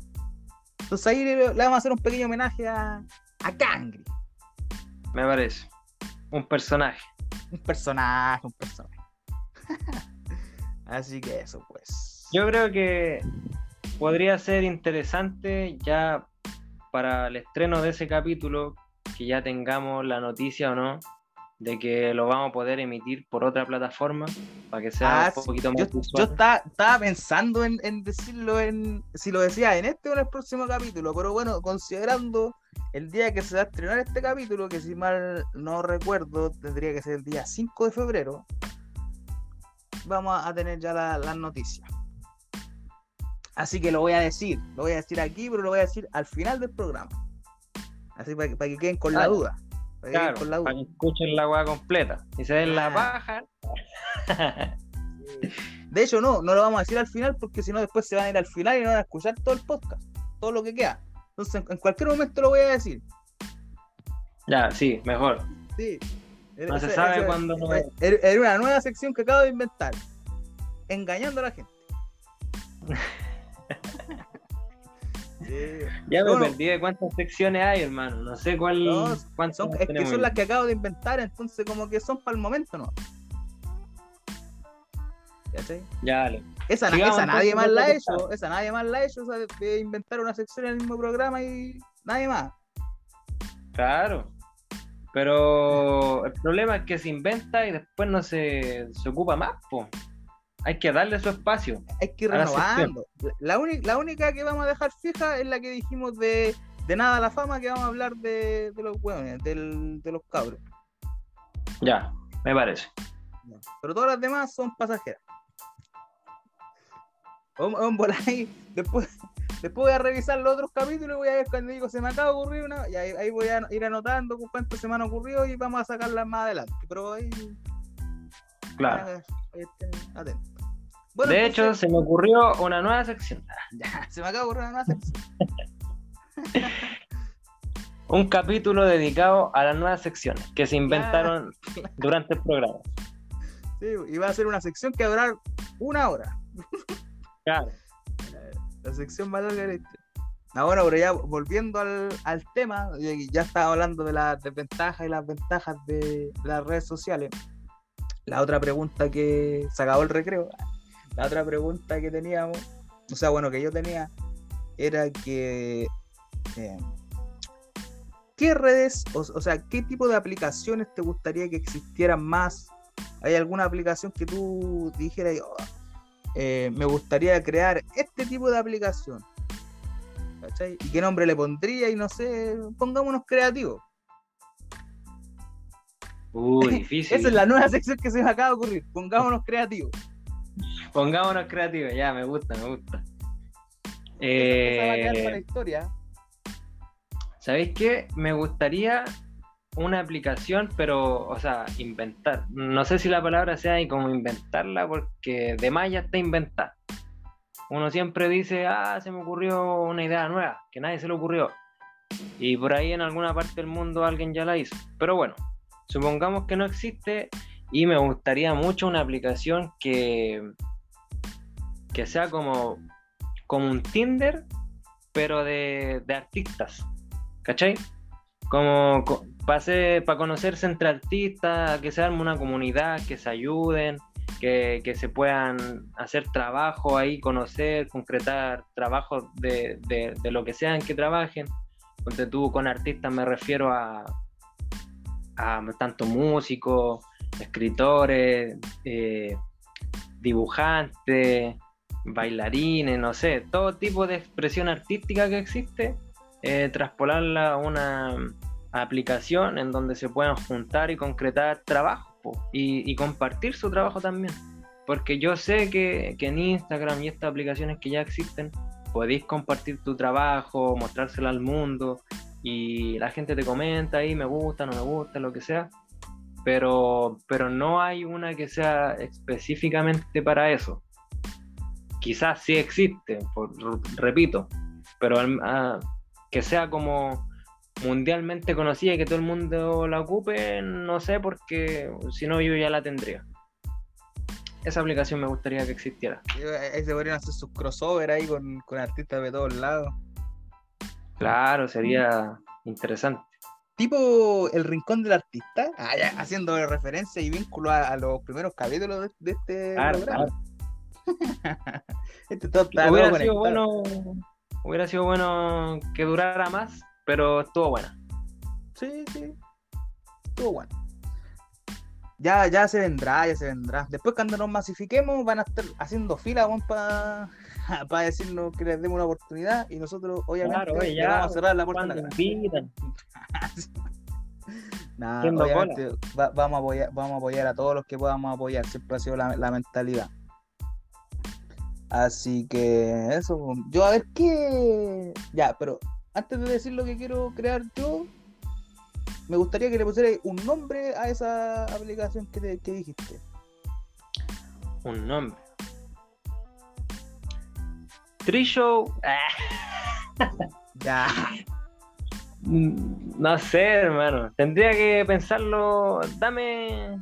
Entonces ahí le, le vamos a hacer un pequeño homenaje a, a Kangri. me parece. Un personaje. Un personaje, un personaje. (laughs) Así que eso, pues. Yo creo que podría ser interesante ya para el estreno de ese capítulo que ya tengamos la noticia o no de que lo vamos a poder emitir por otra plataforma para que sea Ah, un poquito más Yo, yo estaba, estaba pensando en, en decirlo en si lo decía en este o en el próximo capítulo, pero bueno, considerando el día que se va a estrenar este capítulo, que si mal no recuerdo, tendría que ser el día 5 de febrero, vamos a tener ya la- las noticias. Así que lo voy a decir, lo voy a decir aquí, pero lo voy a decir al final del programa. Así para que, para que queden con la duda. Claro, la para que escuchen la weá completa y se den la Ah. paja. (laughs) De hecho, no, no lo vamos a decir al final porque si no después se van a ir al final y no van a escuchar todo el podcast, todo lo que queda. Entonces, en, cualquier momento lo voy a decir. ya, sí, mejor. Sí. No se sabe ese- cuándo no Era era una nueva sección que acabo de inventar. Engañando a la gente. (laughs) Ya me No, perdí de cuántas secciones hay, hermano. No sé cuál. No, cuántas Son, es que son las que acabo de inventar, entonces como que son para el momento, ¿no? ¿Cachai? Ya, dale. Esa, esa nadie más la ha hecho, esa nadie más la ha hecho, esa de, de inventar una sección en el mismo programa y nadie más. Claro. Pero el problema es que se inventa y después no se, se ocupa más, po. Hay que darle su espacio. Hay que ir renovando. La, única que vamos a dejar fija es la que dijimos de, de nada a la fama, que vamos a hablar de, de los hueones, del- de los cabros. Ya, me parece. Pero todas las demás son pasajeras. Vamos vamos a volar ahí. Después, (laughs) después voy a revisar los otros capítulos y voy a ver cuando digo se me acaba de ocurrir una. Y ahí, ahí voy a ir anotando cuánto se me han ocurrido y vamos a sacarlas más adelante. Pero ahí. Claro. ahí estén atentos. Bueno, de hecho, se me ocurrió una nueva sección. Ya, (laughs) se me acaba de ocurrir una nueva sección. (laughs) Un capítulo dedicado a las nuevas secciones que se inventaron (laughs) durante el programa. Sí, y va a ser una sección que va a durar una hora. Claro. La sección más larga de. Ah, bueno, pero ya volviendo al, al tema, ya ya estaba hablando de las desventajas y las ventajas de las redes sociales. La otra pregunta que se acabó el recreo, la otra pregunta que teníamos, o sea, bueno, que yo tenía, era que eh, ¿qué redes, o, o sea, qué tipo de aplicaciones te gustaría que existieran más? ¿Hay alguna aplicación que tú dijeras, "Oh, eh, me gustaría crear este tipo de aplicación? ¿Cachai? ¿Y qué nombre le pondría? Y no sé, pongámonos creativos. Uy, difícil. (laughs) Esa es la nueva sección que se me acaba de ocurrir. Pongámonos creativos. Pongámonos creativos, ya, me gusta, me gusta. Eh, la historia. ¿Sabéis qué? Me gustaría una aplicación, pero, o sea, inventar. No sé si la palabra sea como inventarla, porque de más ya está inventada. Uno siempre dice, ah, se me ocurrió una idea nueva, que nadie se le ocurrió. Y por ahí en alguna parte del mundo alguien ya la hizo. Pero bueno, supongamos que no existe y me gustaría mucho una aplicación que, que sea como, como un Tinder, pero de, de artistas. ¿Cachai? Como para conocerse entre artistas, que se arme una comunidad, que se ayuden, que, se puedan hacer trabajo ahí, conocer, concretar trabajos de, lo que sean que trabajen. Porque tú con artistas me refiero a, a tanto músicos, escritores, eh, dibujantes, bailarines, no sé, todo tipo de expresión artística que existe, eh, traspolarla a una aplicación en donde se puedan juntar y concretar trabajo y, compartir su trabajo también. Porque yo sé que, que, en Instagram y estas aplicaciones que ya existen, podéis compartir tu trabajo, mostrárselo al mundo y la gente te comenta ahí, me gusta, no me gusta, lo que sea. Pero, pero no hay una que sea específicamente para eso. Quizás sí existe, por, repito, pero que sea como mundialmente conocida y que todo el mundo la ocupe, no sé, porque si no yo ya la tendría. Esa aplicación me gustaría que existiera. Ahí se podrían hacer sus crossover ahí con, artistas de todos lados. Claro, sería interesante. Tipo el rincón del artista, ah, haciendo referencia y vínculo a, los primeros capítulos de, este programa. (laughs) este todo hubiera sido bueno, hubiera sido bueno que durara más, pero estuvo buena. Sí, sí. Estuvo bueno. Ya, ya se vendrá, ya se vendrá. Después cuando nos masifiquemos van a estar haciendo fila para (laughs) decirnos que les demos una oportunidad y nosotros obviamente vamos a cerrar la puerta. (laughs) obviamente vamos, a apoyar, vamos a apoyar a todos los que podamos apoyar, siempre ha sido la, la mentalidad. Así que eso, yo a ver qué. Ya, pero antes de decir lo que quiero crear yo, me gustaría que le pusierais un nombre a esa aplicación que, dijiste. Un nombre. Trishow. ya. (laughs) No sé, hermano. Tendría que pensarlo. Dame.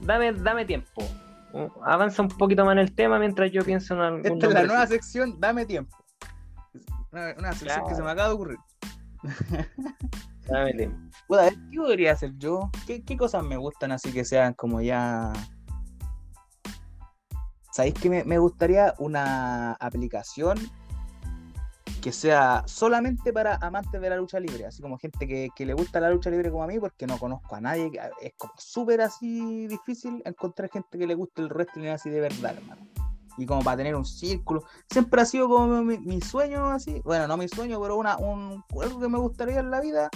Dame, dame tiempo. Avanza un poquito más en el tema mientras yo pienso en algún. Esta es la nueva sección, dame tiempo. Una, sección que se me acaba de ocurrir. (laughs) Dame tiempo. ¿Qué podría hacer yo? ¿Qué, cosas me gustan así que sean como ya. ¿Sabéis que me, gustaría una aplicación que sea solamente para amantes de la lucha libre? Así como gente que, le gusta la lucha libre como a mí, porque no conozco a nadie. Es como súper así difícil encontrar gente que le guste el wrestling así de verdad, hermano y como para tener un círculo. Siempre ha sido como mi, sueño así, bueno, no mi sueño, pero una, un, algo que me gustaría en la vida.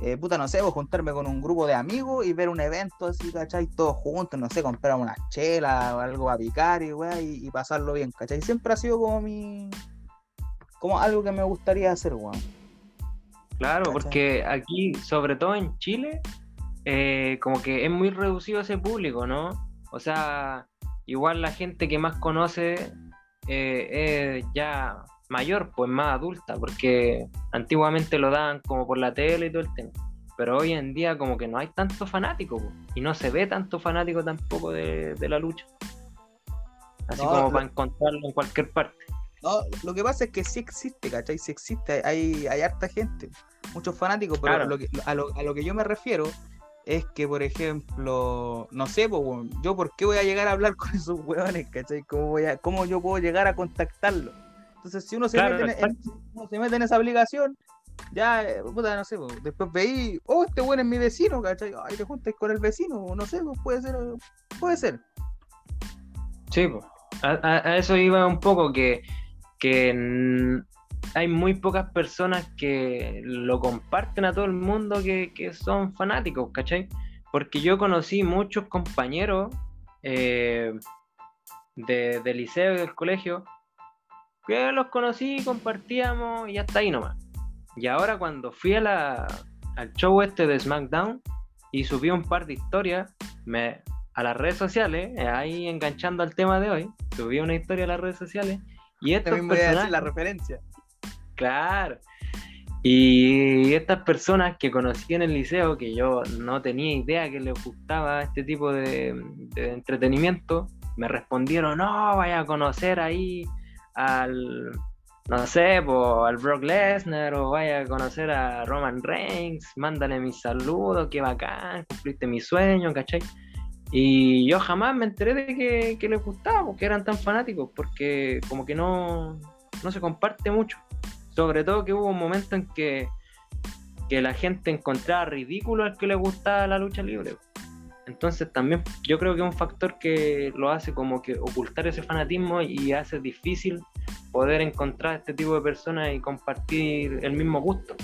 Eh, puta, no sé, vos juntarme con un grupo de amigos y ver un evento así, ¿cachai? Todos juntos, no sé, comprar una chela o algo a picar y, y, pasarlo bien, ¿cachai? Siempre ha sido como mi. Como algo que me gustaría hacer, weón. Claro, porque aquí, sobre todo en Chile, eh, como que es muy reducido ese público, ¿no? O sea, igual la gente que más conoce eh, es ya mayor, pues más adulta, porque antiguamente lo daban como por la tele y todo el tema. Pero hoy en día como que no hay tanto fanático, y no se ve tanto fanático tampoco de, la lucha. Así como para encontrarlo en cualquier parte. No, lo que pasa es que sí existe, ¿cachai? Sí existe, hay, hay harta gente, muchos fanáticos, pero a, lo, a lo que yo me refiero es que, por ejemplo, no sé, yo por qué voy a llegar a hablar (laughs) con esos hueones, ¿cachai? ¿Cómo, voy a, ¿Cómo yo puedo llegar a contactarlo? Entonces, si uno se, mete, en, se mete en esa obligación, ya, eh, puta, no sé, después veí, oh, este bueno es mi vecino, ¿cachai? Ay, te juntas con el vecino, no sé, puede ser, puede ser. Sí, pues, a, eso iba un poco, que, que hay muy pocas personas que lo comparten a todo el mundo que, son fanáticos, ¿cachai? Porque yo conocí muchos compañeros, eh, de, del liceo y del colegio, que los conocí, compartíamos y hasta ahí nomás. Y ahora cuando fui a la, al show este de SmackDown y subí un par de historias me, a las redes sociales, eh, ahí enganchando al tema de hoy, subí una historia a las redes sociales y estos También voy a decir la referencia. Claro. Y estas personas que conocí en el liceo, que yo no tenía idea que les gustaba este tipo de, entretenimiento, me respondieron, no, vaya a conocer ahí al, no sé, al Brock Lesnar o vaya a conocer a Roman Reigns, mándale mis saludos, qué bacán, cumpliste mi sueño, ¿cachai? Y yo jamás me enteré de que, que les gustaba, porque eran tan fanáticos, porque como que no, no se comparte mucho. Sobre todo que hubo un momento en que, que la gente encontraba ridículo al que le gustaba la lucha libre. Entonces también yo creo que es un factor que lo hace como que ocultar ese fanatismo y hace difícil poder encontrar este tipo de personas y compartir el mismo gusto.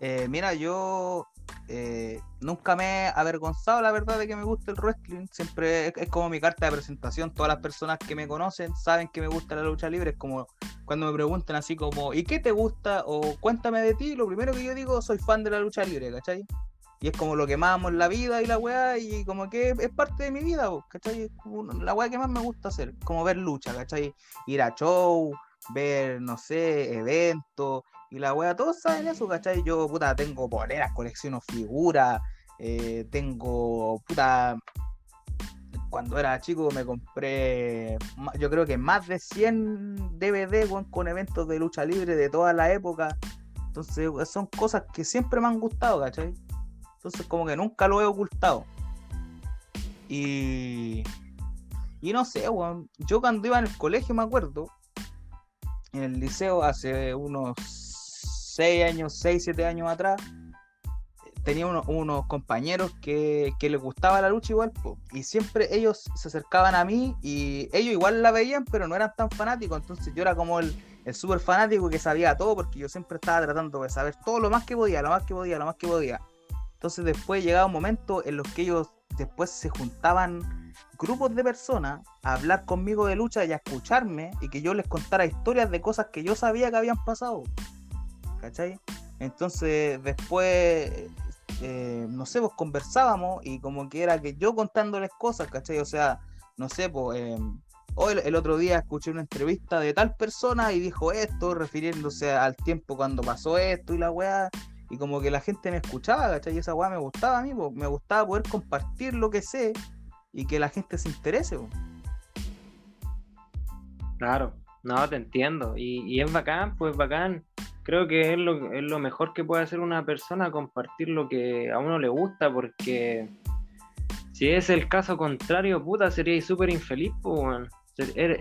Eh, mira, yo eh, nunca me he avergonzado, la verdad, de que me gusta el wrestling. Siempre es, como mi carta de presentación. Todas las personas que me conocen saben que me gusta la lucha libre. Es como cuando me preguntan así como, ¿y qué te gusta? O cuéntame de ti. Lo primero que yo digo, soy fan de la lucha libre, ¿cachai? Y es como lo que más amo en la vida y la weá, y como que es parte de mi vida, ¿cachai? la weá que más me gusta hacer, como ver lucha, ¿cachai? Ir a show, ver, no sé, eventos, y la wea, todos saben eso, ¿cachai? Yo, puta, tengo poleras, colecciono figuras, eh, tengo, puta, cuando era chico me compré, yo creo que más de 100 DVD con eventos de lucha libre de toda la época. Entonces, son cosas que siempre me han gustado, ¿cachai? Entonces, como que nunca lo he ocultado. Y. Y no sé, weón. Yo cuando iba en el colegio, me acuerdo, en el liceo hace unos 6 años, 6, 7 años atrás, tenía unos compañeros que, les gustaba la lucha igual, y siempre ellos se acercaban a mí y ellos igual la veían, pero no eran tan fanáticos, entonces yo era como el, el súper fanático que sabía todo, porque yo siempre estaba tratando de saber todo lo más que podía, lo más que podía, lo más que podía. Entonces después llegaba un momento en los que ellos después se juntaban grupos de personas a hablar conmigo de lucha y a escucharme y que yo les contara historias de cosas que yo sabía que habían pasado. ¿Cachai? Entonces después, eh, no sé, pues conversábamos y como que era que yo contándoles cosas, ¿cachai? O sea, no sé, pues... Hoy el otro día escuché una entrevista de tal persona y dijo esto, refiriéndose al tiempo cuando pasó esto y la weá. Y como que la gente me escuchaba, ¿cachai? Y esa weá me gustaba a mí, pues, me gustaba poder compartir lo que sé y que la gente se interese. Claro, no, te entiendo. Y, es bacán, pues bacán. Creo que es lo, es lo mejor que puede hacer una persona, compartir lo que a uno le gusta, porque si es el caso contrario, puta, sería súper infeliz, pues,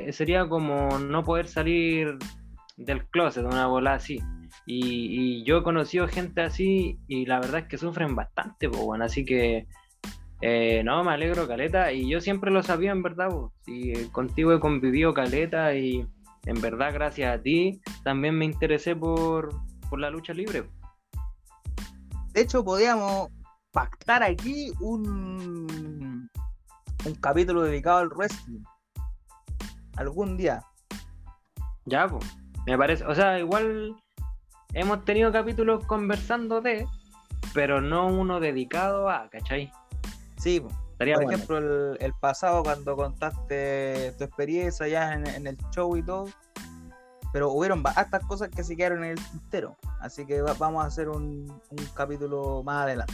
Sería como no poder salir del closet, una bola así. Y, yo he conocido gente así y la verdad es que sufren bastante, pues, bueno, así que eh, no, me alegro, Caleta, y yo siempre lo sabía, en verdad, y contigo he convivido, Caleta, y en verdad, gracias a ti, también me interesé por, por la lucha libre. De hecho, podíamos pactar aquí un, un capítulo dedicado al wrestling. Algún día. Ya, pues, me parece, o sea, igual hemos tenido capítulos conversando de, pero no uno dedicado a, ¿cachai? Sí, por ejemplo, el, pasado cuando contaste tu experiencia ya en, el show y todo, pero hubieron hartas cosas que se quedaron en el tintero, así que vamos a hacer un, capítulo más adelante.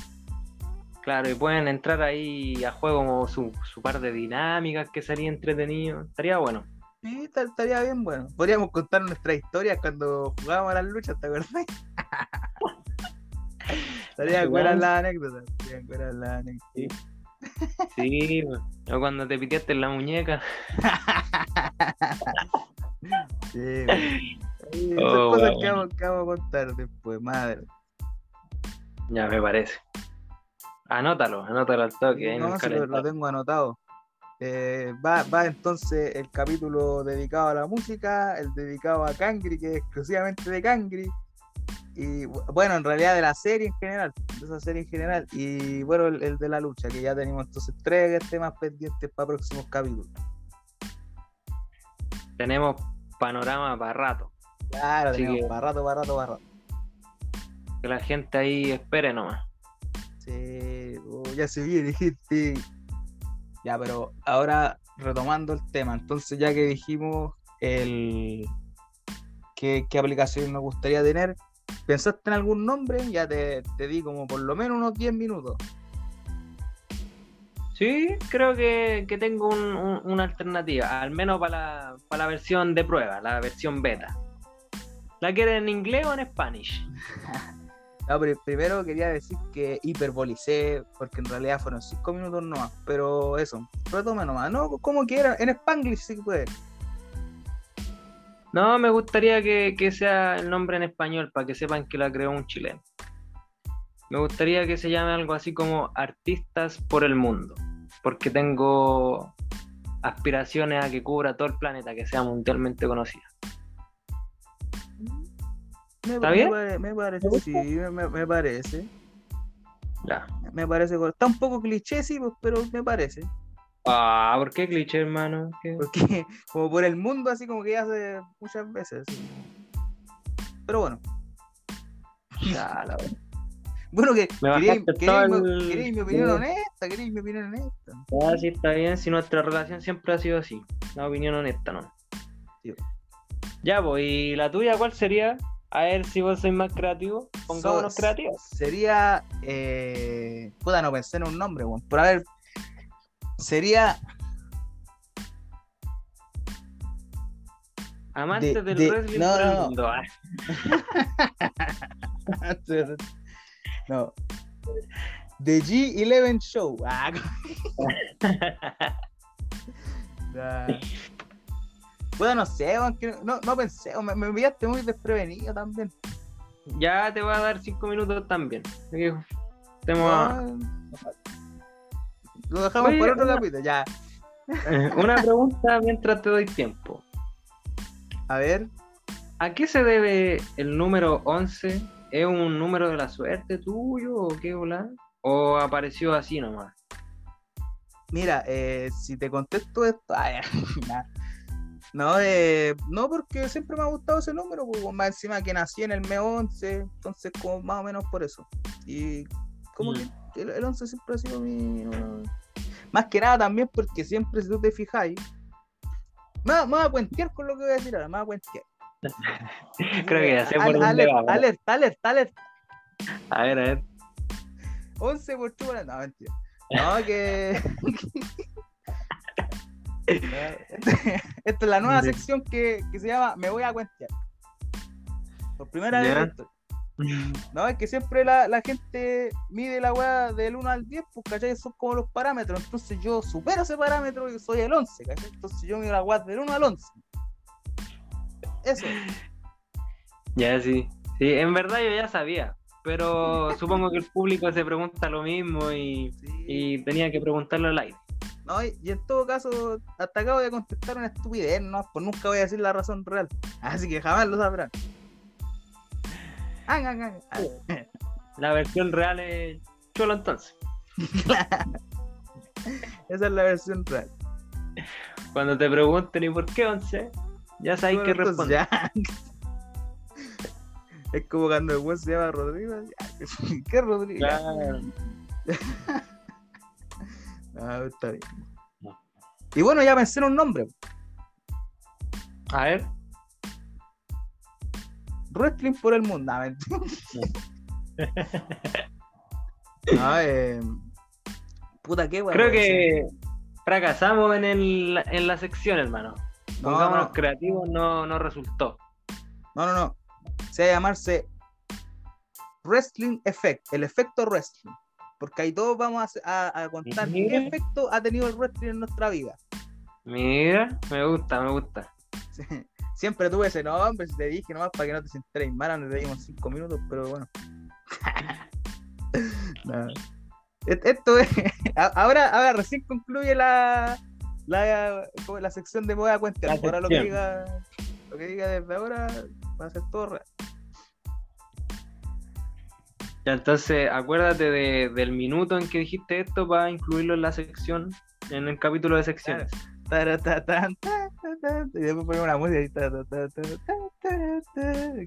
Claro, y pueden entrar ahí a juego su, su par de dinámicas que sería entretenido, estaría bueno. Sí, estaría bien bueno. Podríamos contar nuestra historia cuando jugábamos a las luchas, ¿te acuerdas? (laughs) estaría buena la anécdota. Estaría buena la anécdota. Sí, o cuando te piteaste en la muñeca. (laughs) sí, (laughs) Esas oh, cosas que vamos, que vamos, a contar después, madre. Ya me parece. Anótalo, anótalo al toque. No, lo, lo tengo anotado. Eh, va, va, entonces el capítulo dedicado a la música, el dedicado a Kangri, que es exclusivamente de Kangri, y bueno, en realidad de la serie en general, de esa serie en general. Y bueno, el, el de la lucha, que ya tenemos entonces tres temas pendientes para próximos capítulos. Tenemos panorama para rato. Claro, Así tenemos que- para rato, para rato, para rato. Que la gente ahí espere nomás. Sí, oh, ya se viene, gente. Ya, pero ahora retomando el tema, entonces ya que dijimos el qué, qué aplicación nos gustaría tener, ¿pensaste en algún nombre? Ya te, te di como por lo menos unos 10 minutos. Sí, creo que, que tengo un- un- una alternativa, al menos para la, para la versión de prueba, la versión beta. ¿La quieren en inglés o en Spanish? (laughs) No, pero primero quería decir que hiperbolicé, porque en realidad fueron 5 minutos nomás, pero eso, retome nomás, no, como quieran, en Spanglish sí que puede. No, me gustaría que, que sea el nombre en español para que sepan que la creó un chileno. Me gustaría que se llame algo así como Artistas por el Mundo, porque tengo aspiraciones a que cubra todo el planeta, que sea mundialmente conocida. Me, ¿Está me bien? pare- me parece, ¿Te gusta? sí, me, me- me parece. Ya. Me parece, está un poco cliché, sí, pues, pero me parece. Ah, ¿por qué cliché, hermano? ¿Qué? Porque (laughs) como por el mundo, así como que ya hace muchas veces. Pero bueno, Ya, (laughs) la verdad. bueno que queréis mi, el- queréis mi opinión honesta, queréis mi opinión honesta. Ah, sí, está bien. Si nuestra relación siempre ha sido así. Una opinión honesta, ¿no? Sí. Ya, pues, ¿y la tuya cuál sería? A ver si vos sois más creativo. Pongámonos So- creativos. Sería. Eh... Puta, no pensé en un nombre, weón. Pero a ver. Sería. Amantes de- del de- wrestling no, por el mundo. Ah, (laughs) no. The G11 Show. Ah. (laughs) Puta, no sé, no, no pensé, me, me enviaste muy desprevenido también. ya te voy a dar cinco minutos también. Tenemos No, Lo dejamos Oye, para otro una- capítulo, ya. una pregunta mientras te doy tiempo. A ver, ¿A qué se debe el número 11? ¿Es un número de la suerte tuyo o qué hola? ¿O apareció así nomás? mira, eh, si te contesto esto, nah. (laughs) no, eh, no, porque siempre me ha gustado ese número, pues, más encima que nací en el mes 11, entonces como más o menos por eso. Y como Mm. que el, el 11 siempre ha sido mi. Más que nada también porque siempre, si tú te fijáis, me, me voy a cuentear con lo que voy a decir ahora, me voy a cuentear. (laughs) Creo que ya sé por dónde va. alerta, alerta, alerta. A ver, a ver. 11 por chúpala. No, mentira. No, que. (laughs) Esta es la nueva sección que, que se llama Me voy a cuentear. Por primera vez. Ya. la historia. No, es que siempre la, la gente mide la weá del 1 al 10, pues, ¿cachai? Son como los parámetros. Entonces yo supero ese parámetro y soy el 11, ¿cachai? Entonces yo mido la weá del 1 al 11. Eso. Ya, sí. Sí, en verdad yo ya sabía. Pero (laughs) supongo que el público se pregunta lo mismo y, Sí. y tenía que preguntarlo al aire. No, y, y en todo caso, hasta acá voy a contestar una estupidez, ¿no? Pues nunca voy a decir la razón real. Así que jamás lo sabrán. (laughs) La versión real es cholo entonces. (laughs) Esa es la versión real. Cuando te pregunten ¿y por qué 11? Ya sabéis Bueno, entonces, responder. ya. (laughs) Es como cuando el buen se llama Rodrigo. ¿Qué Rodrigo? Claro. Ah, está bien. Y bueno, ya pensé en un nombre. A ver, Wrestling por el mundo. Ah, (laughs) eh, Puta, qué creo que fracasamos en, el, en la sección, hermano. No, Pongámonos no. creativos, no, no resultó. No, no, no. Se va a llamarse Wrestling Effect, el efecto wrestling. Porque ahí todos vamos a, a- a contar qué efecto ha tenido el wrestling en nuestra vida. Mira, me gusta, me gusta. Siempre tuve ese nombre, si te dije nomás para que no te sintieras mal, nos dimos cinco minutos, pero bueno. (laughs) No. Esto es. (laughs) Ahora, ahora recién concluye la, la, la sección de moda cuenta. Ahora lo que diga, lo que diga desde ahora va a ser todo real. Ya, entonces, acuérdate de, del minuto en que dijiste esto para incluirlo en la sección, en el capítulo de secciones. Taratatan, taratatan, Y después ponemos una música y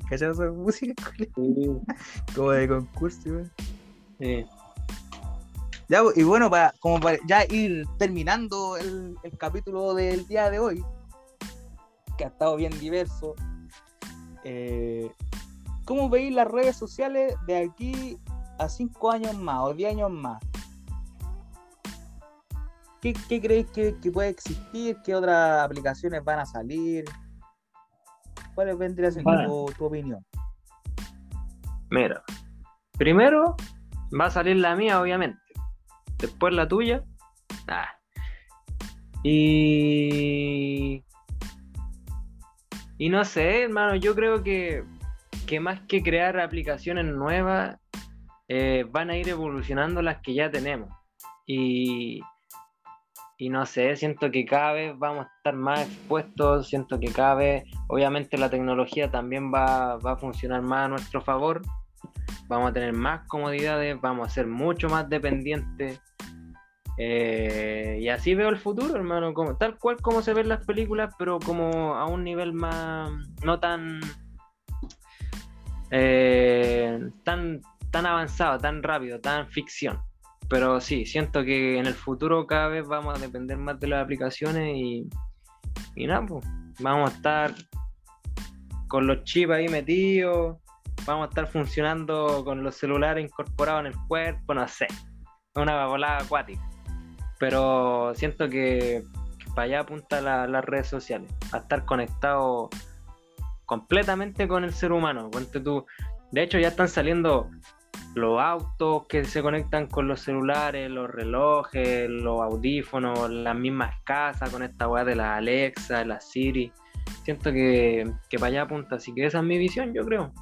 ¿Cachai esa música? Como de concurso, güey. Sí. Ya, y bueno, para, como para ya ir terminando el, el capítulo del día de hoy, que ha estado bien diverso, eh, ¿cómo veis las redes sociales de aquí a 5 años más o 10 años más? ¿Qué, qué creéis que, que puede existir? ¿Qué otras aplicaciones van a salir? ¿Cuál vendría siendo Bueno. tu, tu opinión? Mira, primero va a salir la mía, obviamente. Después la tuya. Ah. Y. Y no sé, hermano, yo creo que, que más que crear aplicaciones nuevas, eh, van a ir evolucionando las que ya tenemos. Y, y no sé, siento que cada vez vamos a estar más expuestos, siento que cada vez, obviamente la tecnología también va, va a funcionar más a nuestro favor vamos a tener más comodidades, vamos a ser mucho más dependientes. Eh, y así veo el futuro, hermano, como, tal cual como se ven las películas, pero como a un nivel más, no tan, eh, tan, tan avanzado, tan rápido, tan ficción. Pero sí, siento que en el futuro cada vez vamos a depender más de las aplicaciones y, y nada, pues, vamos a estar con los chips ahí metidos, vamos a estar funcionando con los celulares incorporados en el cuerpo, no sé, una volada acuática. Pero siento que, para allá apunta la- las redes sociales, a estar conectado completamente con el ser humano. Ponte tú, de hecho ya están saliendo los autos que se conectan con los celulares, los relojes, los audífonos, las mismas casas con esta weá de la Alexa, la Siri. Siento que, que para allá apunta, así que esa es mi visión, yo creo.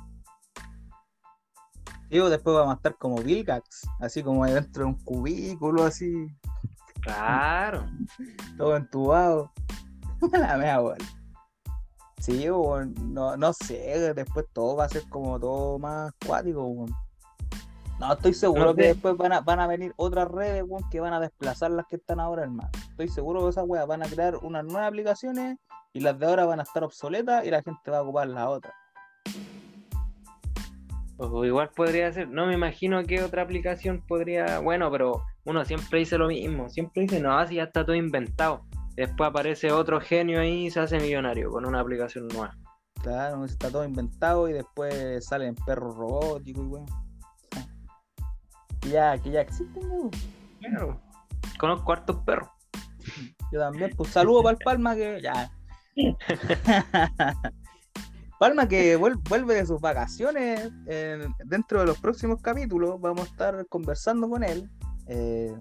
Digo, después vamos a estar como Bill Gates, así como dentro de un cubículo, así, Claro. (laughs) todo entubado. (laughs) La mea, weón. Sí, weón, no, no sé, después todo va a ser como todo más cuático, weón. No, estoy seguro No que después van a, van a venir otras redes, weón, que van a desplazar las que están ahora, hermano. Estoy seguro que esas weas van a crear unas nuevas aplicaciones y las de ahora van a estar obsoletas y la gente va a ocupar las otras. O igual podría ser, no me imagino qué otra aplicación podría, bueno, pero uno siempre dice lo mismo, siempre dice, no, así ya está todo inventado. Después aparece otro genio ahí y se hace millonario con una aplicación nueva. Claro, está todo inventado y después salen perros robóticos y weón. Que ya, que ya existen, weón. Claro. Conozco hartos perros. Yo también, pues saludo para el Palma que ya. (laughs) Palma que vuel- vuelve de sus vacaciones eh, dentro de los próximos capítulos. Vamos a estar conversando con él. eh,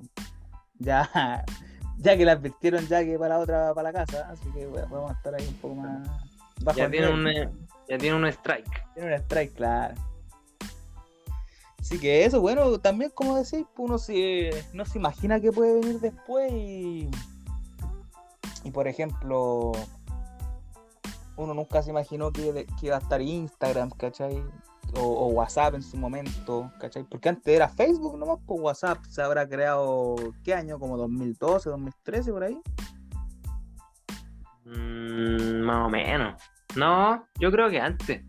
ya, (laughs) ya que le advirtieron ya que para la otra para la casa. Así que bueno, vamos a estar ahí un poco más bajo. Ya tiene, un, eh, ya tiene un strike. Tiene un strike, claro. Así que eso, bueno, también como decís, pues, uno se, no se imagina que puede venir después y, y por ejemplo, uno nunca se imaginó que, que iba a estar Instagram, ¿cachai? O, o WhatsApp en su momento, ¿cachai? Porque antes era Facebook nomás, pues WhatsApp se habrá creado, ¿qué año? Como 2012, 2013, por ahí. Mm, más o menos. No, yo creo que antes.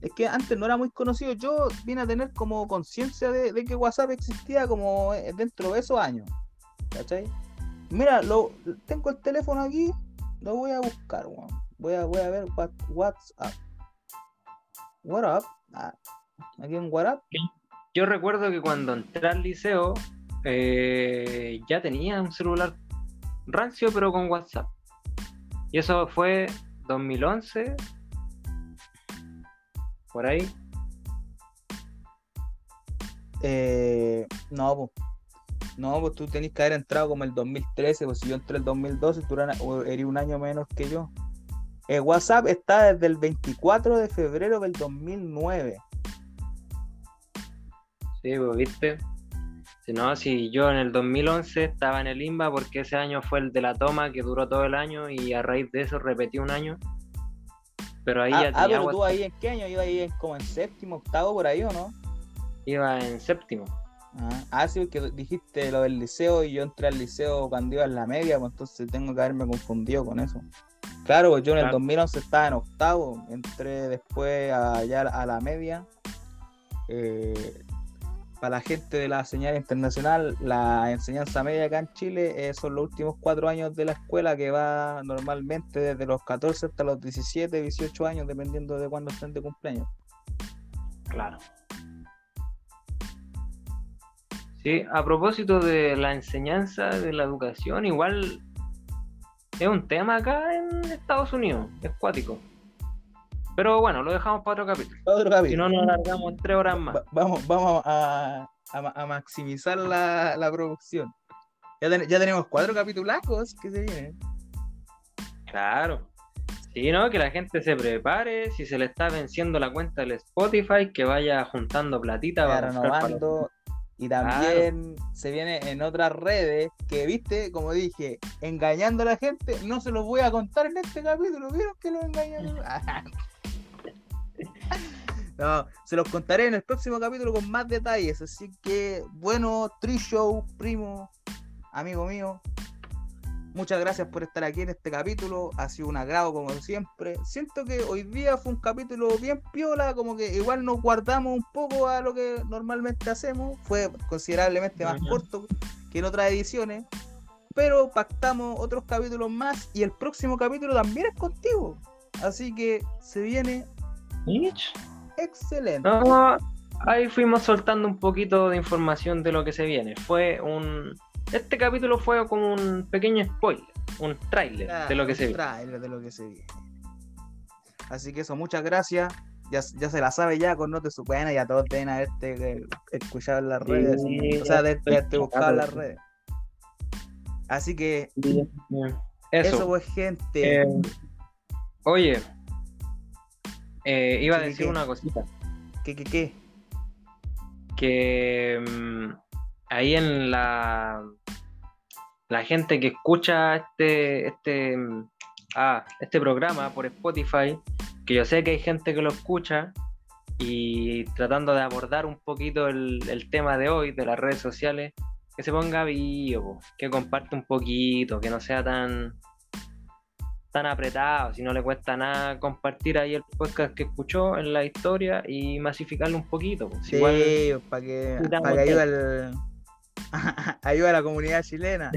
Es que antes no era muy conocido. Yo vine a tener como conciencia de, que WhatsApp existía como eh, dentro de esos años. ¿Cachai? Mira, lo, tengo el teléfono aquí, lo voy a buscar, weón. Voy a, voy a ver what, WhatsApp. What up? Ah, aquí en WhatsApp. Yo recuerdo que cuando entré al liceo eh, ya tenía un celular rancio, pero con WhatsApp. Y eso fue 2011, por ahí. Eh, no, pues. No, pues tú tenés que haber entrado como el 2013, pues si yo entré el 2012, tú eres un año menos que yo. Eh, WhatsApp está desde el 24 de febrero del 2009. Sí, pues, viste. Si no, si yo en el 2011 estaba en el IMBA porque ese año fue el de la toma que duró todo el año y a raíz de eso repetí un año. Pero ahí Ah, ya ah, pero tú ahí en qué año? Iba ahí en- como en séptimo, octavo, por ahí, ¿o no? iba en séptimo. Ah, ah, sí, porque dijiste lo del liceo y yo entré al liceo cuando iba en la media, pues entonces tengo que haberme confundido con eso. Claro, pues yo en el 2011 estaba en octavo, entré después allá a la media. Eh, para la gente de la señal internacional, la enseñanza media acá en Chile eh, son los últimos cuatro años de la escuela que va normalmente desde los 14 hasta los 17, 18 años, dependiendo de cuándo estén de cumpleaños. Claro. Sí, a propósito de la enseñanza, de la educación, igual es un tema acá en Estados Unidos, es cuático. Pero bueno, lo dejamos para otro capítulo. Otro capítulo. Si no, nos alargamos tres horas más. vamos vamos a, maximizar la, producción. Ya, ya, tenemos cuatro capitulacos que se vienen. Claro. Sí, ¿no? Que la gente se prepare. Si se le está venciendo la cuenta del Spotify, que vaya juntando platita. para renovando. Y también se viene en otras redes que, viste, como dije, engañando a la gente. No se los voy a contar en este capítulo. ¿Vieron que lo engañaron? (laughs) No, se los contaré en el próximo capítulo con más detalles. Así que, bueno, Trishow, primo, amigo mío, muchas gracias por estar aquí en este capítulo. Ha sido un agrado, como siempre. Siento que hoy día fue un capítulo bien piola, como que igual nos guardamos un poco a lo que normalmente hacemos. Fue considerablemente más corto que en otras ediciones. Pero pactamos otros capítulos más y el próximo capítulo también es contigo. Así que se viene Excelente. ahí fuimos soltando un poquito de información de lo que se viene. Fue un. Este capítulo fue como un pequeño spoiler, un tráiler de lo que se viene. de lo que se viene. Así que eso, muchas gracias. Ya, ya se la sabe ya con No Te Supena, ya todos deben haberte escuchado en las redes. o sea, de, haberte buscado en las redes. Así que. Eso, pues, gente. Eh, oye, eh, iba a decir una cosita. ¿Qué, qué, qué? Que mm, ahí en la la gente que escucha este este mm, ah, este programa por Spotify, que yo sé que hay gente que lo escucha y tratando de abordar un poquito el, el tema de hoy de las redes sociales, que se ponga vivo, que comparte un poquito, que no sea tan tan apretado, si no le cuesta nada compartir ahí el podcast que escuchó en la historia y masificarlo un poquito. Pues. Sí, para que, para (laughs) ayude, a la comunidad chilena.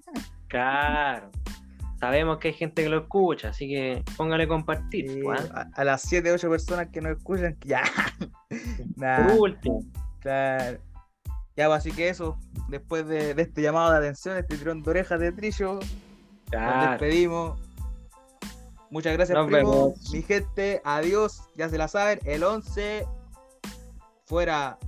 (laughs) claro. Sabemos que hay gente que lo escucha, así que póngale compartir. Pues, ¿ah? a, las 7, 8 personas que no escuchan, ya. (laughs) Por último. Claro. Ya, pues, así que eso, después de, este llamado de atención, este tirón de orejas de Trillo, nos despedimos. Muchas gracias, primo. Mi gente, adiós. Ya se la saben. El 11 fuera